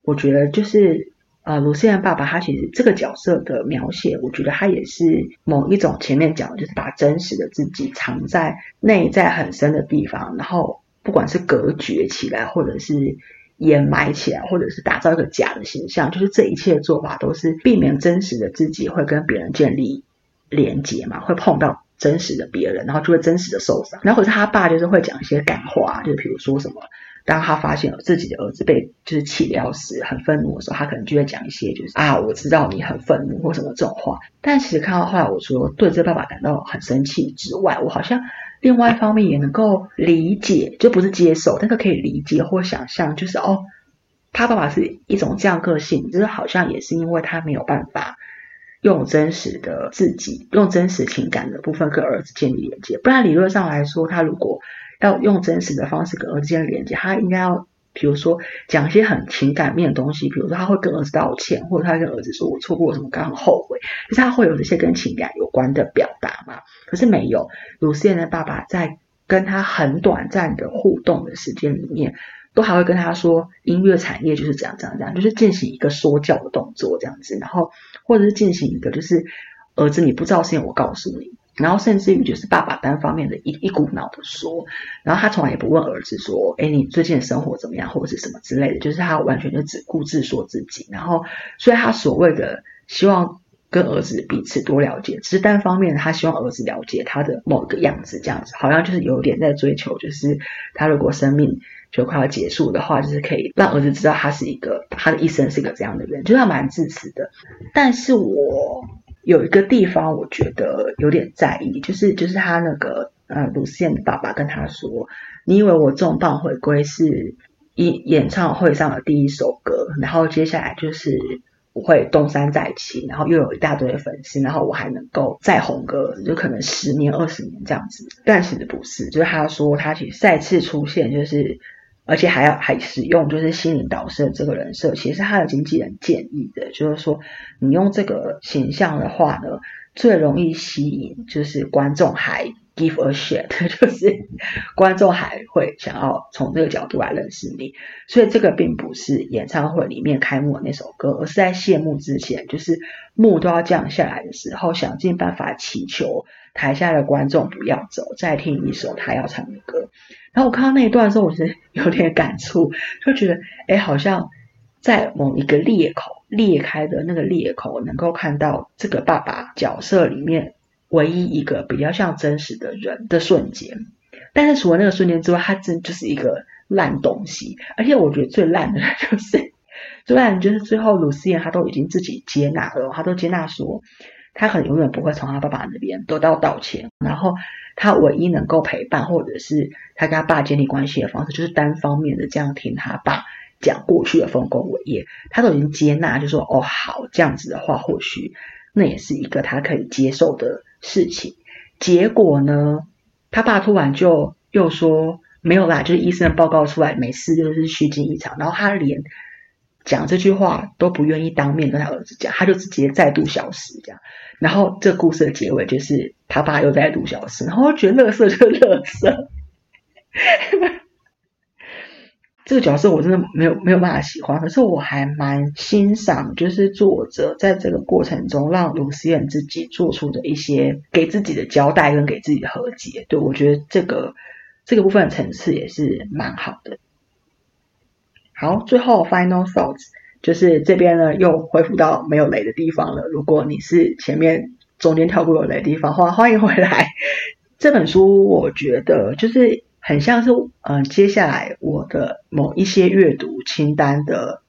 我觉得就是。呃，卢思安爸爸他其实这个角色的描写，我觉得他也是某一种前面讲，就是把真实的自己藏在内在很深的地方，然后不管是隔绝起来，或者是掩埋起来，或者是打造一个假的形象，就是这一切做法都是避免真实的自己会跟别人建立连接嘛，会碰到真实的别人，然后就会真实的受伤。然后是他爸就是会讲一些感话，就比如说什么。当他发现自己的儿子被就是气得要死，很愤怒的时候，他可能就会讲一些就是啊，我知道你很愤怒或什么这种话。但其实看到后来，我说对这爸爸感到很生气之外，我好像另外一方面也能够理解，就不是接受，但是可以理解或想象，就是哦，他爸爸是一种这样个性，就是好像也是因为他没有办法。用真实的自己，用真实情感的部分跟儿子建立连接，不然理论上来说，他如果要用真实的方式跟儿子建立连接，他应该要，比如说讲一些很情感面的东西，比如说他会跟儿子道歉，或者他跟儿子说我错过什么，刚很后悔，就是他会有这些跟情感有关的表达嘛？可是没有，鲁斯燕的爸爸在跟他很短暂的互动的时间里面。都还会跟他说，音乐产业就是这样这样这样，就是进行一个说教的动作这样子，然后或者是进行一个就是儿子你不知道事情我告诉你，然后甚至于就是爸爸单方面的一一股脑的说，然后他从来也不问儿子说，哎你最近的生活怎么样或者是什么之类的，就是他完全就只顾自说自己，然后所以他所谓的希望。跟儿子彼此多了解，只是单方面他希望儿子了解他的某个样子，这样子好像就是有点在追求，就是他如果生命就快要结束的话，就是可以让儿子知道他是一个他的一生是一个这样的人，就是他蛮自私的。但是我有一个地方我觉得有点在意，就是就是他那个呃鲁思燕的爸爸跟他说：“你以为我重磅回归是一演唱会上的第一首歌，然后接下来就是我。”会东山再起，然后又有一大堆的粉丝，然后我还能够再红个，就可能十年、二十年这样子。但其实不是，就是他说他其实再次出现，就是而且还要还使用就是心灵导师的这个人设，其实他的经纪人建议的，就是说你用这个形象的话呢，最容易吸引就是观众还。Give a shit，就是观众还会想要从这个角度来认识你，所以这个并不是演唱会里面开幕的那首歌，而是在谢幕之前，就是幕都要降下来的时候，想尽办法祈求台下的观众不要走，再听一首他要唱的歌。然后我看到那一段的时候，我是有点感触，就觉得哎，好像在某一个裂口裂开的那个裂口，能够看到这个爸爸角色里面。唯一一个比较像真实的人的瞬间，但是除了那个瞬间之外，他真就是一个烂东西。而且我觉得最烂的就是最烂，就是最后鲁思燕他都已经自己接纳了，他都接纳说他可能永远不会从他爸爸那边得到道歉。然后他唯一能够陪伴或者是他跟他爸建立关系的方式，就是单方面的这样听他爸讲过去的丰功伟业。他都已经接纳，就说哦好，这样子的话，或许那也是一个他可以接受的。事情结果呢？他爸突然就又说没有啦，就是医生的报告出来没事，就是虚惊一场。然后他连讲这句话都不愿意当面跟他儿子讲，他就直接再度消失这样。然后这故事的结尾就是他爸又再度消失，然后觉得乐色就是乐色。这个角色我真的没有没有办法喜欢，可是我还蛮欣赏，就是作者在这个过程中让卢思燕自己做出的一些给自己的交代跟给自己的和解。对我觉得这个这个部分的层次也是蛮好的。好，最后 final thoughts 就是这边呢又恢复到没有雷的地方了。如果你是前面中间跳过有雷的地方的话，欢迎回来。这本书我觉得就是。很像是，嗯，接下来我的某一些阅读清单的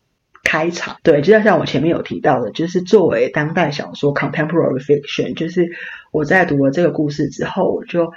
开场，对，就像像我前面有提到的，就是作为当代小说 （contemporary fiction），就是我在读了这个故事之后，我就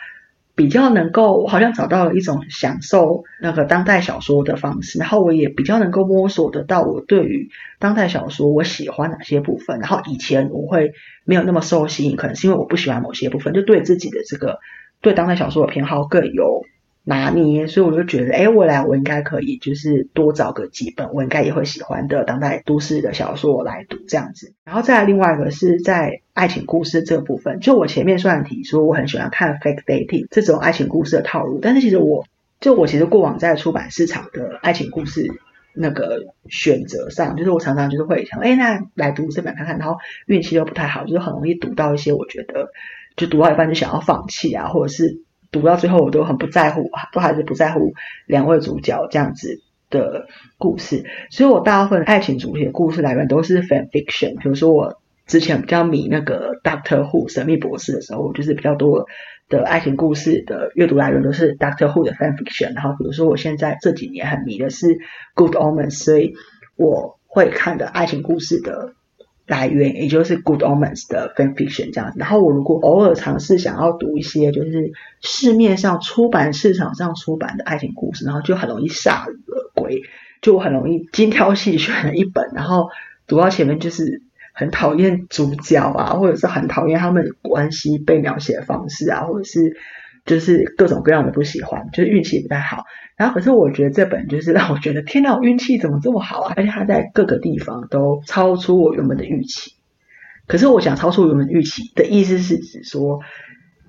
比较能够，我好像找到了一种享受那个当代小说的方式，然后我也比较能够摸索得到我对于当代小说我喜欢哪些部分，然后以前我会没有那么受吸引，可能是因为我不喜欢某些部分，就对自己的这个 对当代小说的偏好更有。拿捏，所以我就觉得，哎，未来我应该可以，就是多找个几本我应该也会喜欢的当代都市的小说来读，这样子。然后再另外一个是在爱情故事这部分，就我前面虽然提说我很喜欢看 fake dating 这种爱情故事的套路，但是其实我就我其实过往在出版市场的爱情故事那个选择上，就是我常常就是会想，哎，那来读这本看看，然后运气又不太好，就是很容易读到一些我觉得就读到一半就想要放弃啊，或者是。读到最后，我都很不在乎，都还是不在乎两位主角这样子的故事。所以我大部分爱情主题的故事来源都是 fan fiction。比如说我之前比较迷那个 Doctor Who 神秘博士的时候，就是比较多的爱情故事的阅读来源都是 Doctor Who 的 fan fiction，然后比如说我现在这几年很迷的是 Good Omens，所以我会看的爱情故事的来源也就是 Good Omens 的 fan fiction 这样子。然后我如果偶尔尝试想要读一些就是市面上出版市场上出版的爱情故事，然后就很容易铩羽而归，就很容易精挑细选了一本，然后读到前面就是。很讨厌主角啊，或者是很讨厌他们关系被描写方式啊，或者是就是各种各样的不喜欢，就是运气不太好。然后可是我觉得这本就是让我觉得天哪，我运气怎么这么好啊？而且它在各个地方都超出我原本的预期。可是我想超出原本预期的意思是指说。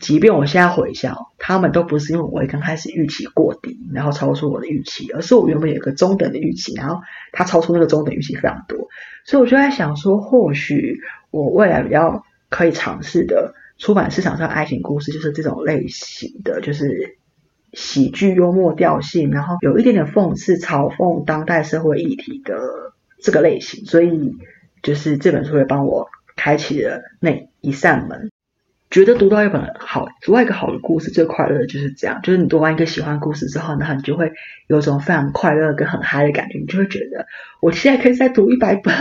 即便我现在回想，他们都不是因为我刚开始预期过低，然后超出我的预期，而是我原本有一个中等的预期，然后它超出那个中等预期非常多，所以我就在想说，或许我未来比较可以尝试的出版市场上爱情故事，就是这种类型的，就是喜剧幽默调性，然后有一点点讽刺嘲讽当代社会议题的这个类型，所以就是这本书也帮我开启了那一扇门。觉得读到一本好，读到一个好的故事，最快乐的就是这样。就是你读完一个喜欢故事之后，然后你就会有种非常快乐跟很嗨的感觉，你就会觉得我现在可以再读一百本。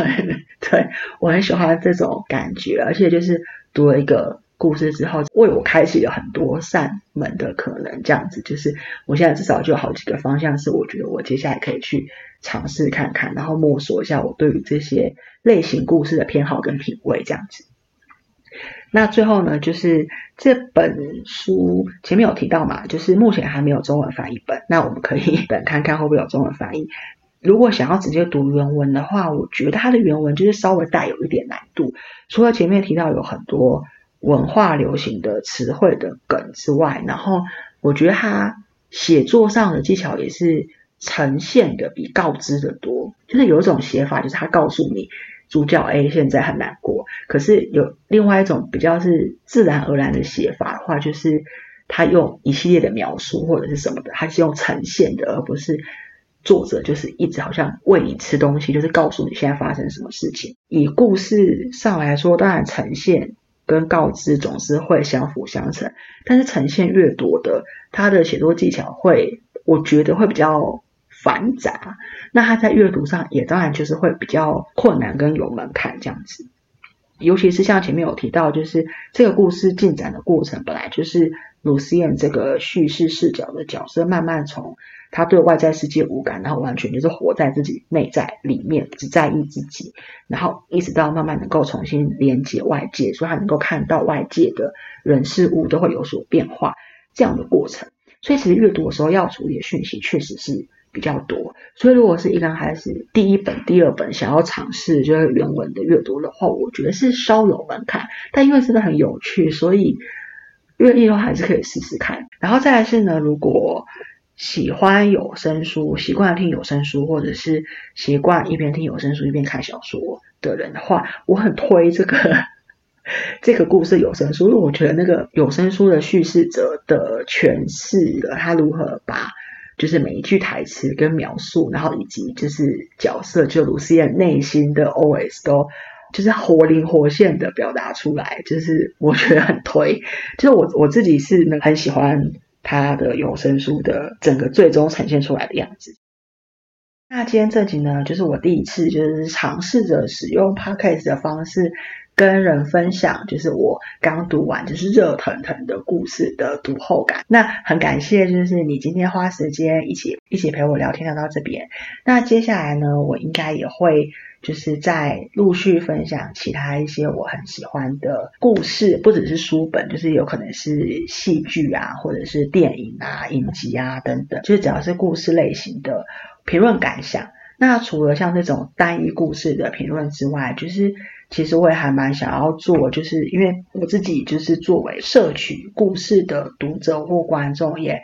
对我很喜欢这种感觉，而且就是读了一个故事之后，为我开启了很多扇门的可能。这样子，就是我现在至少就有好几个方向，是我觉得我接下来可以去尝试看看，然后摸索一下我对于这些类型故事的偏好跟品味，这样子。那最后呢，就是这本书前面有提到嘛，就是目前还没有中文翻译本。那我们可以 等看看会不会有中文翻译。如果想要直接读原文的话，我觉得它的原文就是稍微带有一点难度。除了前面提到有很多文化流行的词汇的梗之外，然后我觉得它写作上的技巧也是呈现的比告知的多。就是有一种写法，就是他告诉你。主角 A 现在很难过，可是有另外一种比较是自然而然的写法的话，就是他用一系列的描述或者是什么的，他是用呈现的，而不是作者就是一直好像喂你吃东西，就是告诉你现在发生什么事情。以故事上来说，当然呈现跟告知总是会相辅相成，但是呈现越多的，他的写作技巧会，我觉得会比较。繁杂，那他在阅读上也当然就是会比较困难跟有门槛这样子，尤其是像前面有提到，就是这个故事进展的过程，本来就是鲁思燕这个叙事视角的角色，慢慢从他对外在世界无感，然后完全就是活在自己内在里面，只在意自己，然后一直到慢慢能够重新连接外界，所以他能够看到外界的人事物都会有所变化这样的过程。所以其实阅读的时候要处理的讯息确实是。比较多，所以如果是一刚开始第一本、第二本想要尝试就是原文的阅读的话，我觉得是稍有门槛，但因为真的很有趣，所以愿意的话还是可以试试看。然后再来是呢，如果喜欢有声书、习惯听有声书，或者是习惯一边听有声书一边看小说的人的话，我很推这个 这个故事有声书，因为我觉得那个有声书的叙事者的诠释了，他如何把。就是每一句台词跟描述，然后以及就是角色，就卢思燕内心的 OS 都就是活灵活现的表达出来，就是我觉得很推。就是我我自己是很喜欢他的有声书的整个最终呈现出来的样子。那今天这集呢，就是我第一次就是尝试着使用 Podcast 的方式。跟人分享，就是我刚读完就是热腾腾的故事的读后感。那很感谢，就是你今天花时间一起一起陪我聊天聊到这边。那接下来呢，我应该也会就是在陆续分享其他一些我很喜欢的故事，不只是书本，就是有可能是戏剧啊，或者是电影啊、影集啊等等，就是只要是故事类型的评论感想。那除了像这种单一故事的评论之外，就是其实我也还蛮想要做，就是因为我自己就是作为摄取故事的读者或观众，也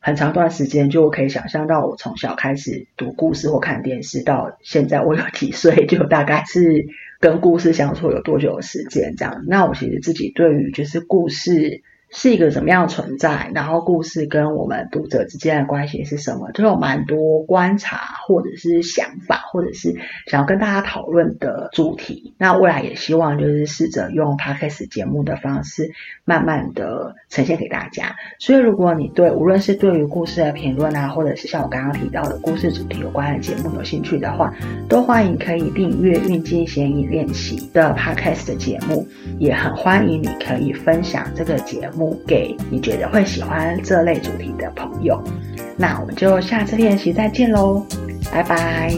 很长段时间，就可以想象到我从小开始读故事或看电视，到现在我有几岁，就大概是跟故事相处有多久的时间这样。那我其实自己对于就是故事是一个怎么样存在，然后故事跟我们读者之间的关系是什么，都有蛮多观察或者是想法，或者是想要跟大家讨论的主题。那未来也希望就是试着用 podcast 节目的方式，慢慢的呈现给大家。所以如果你对无论是对于故事的评论啊，或者是像我刚刚提到的故事主题有关的节目有兴趣的话，都欢迎可以订阅运镜显影练习的 podcast 的节目，也很欢迎你可以分享这个节目目。给你觉得会喜欢这类主题的朋友，那我们就下次练习再见喽，拜拜。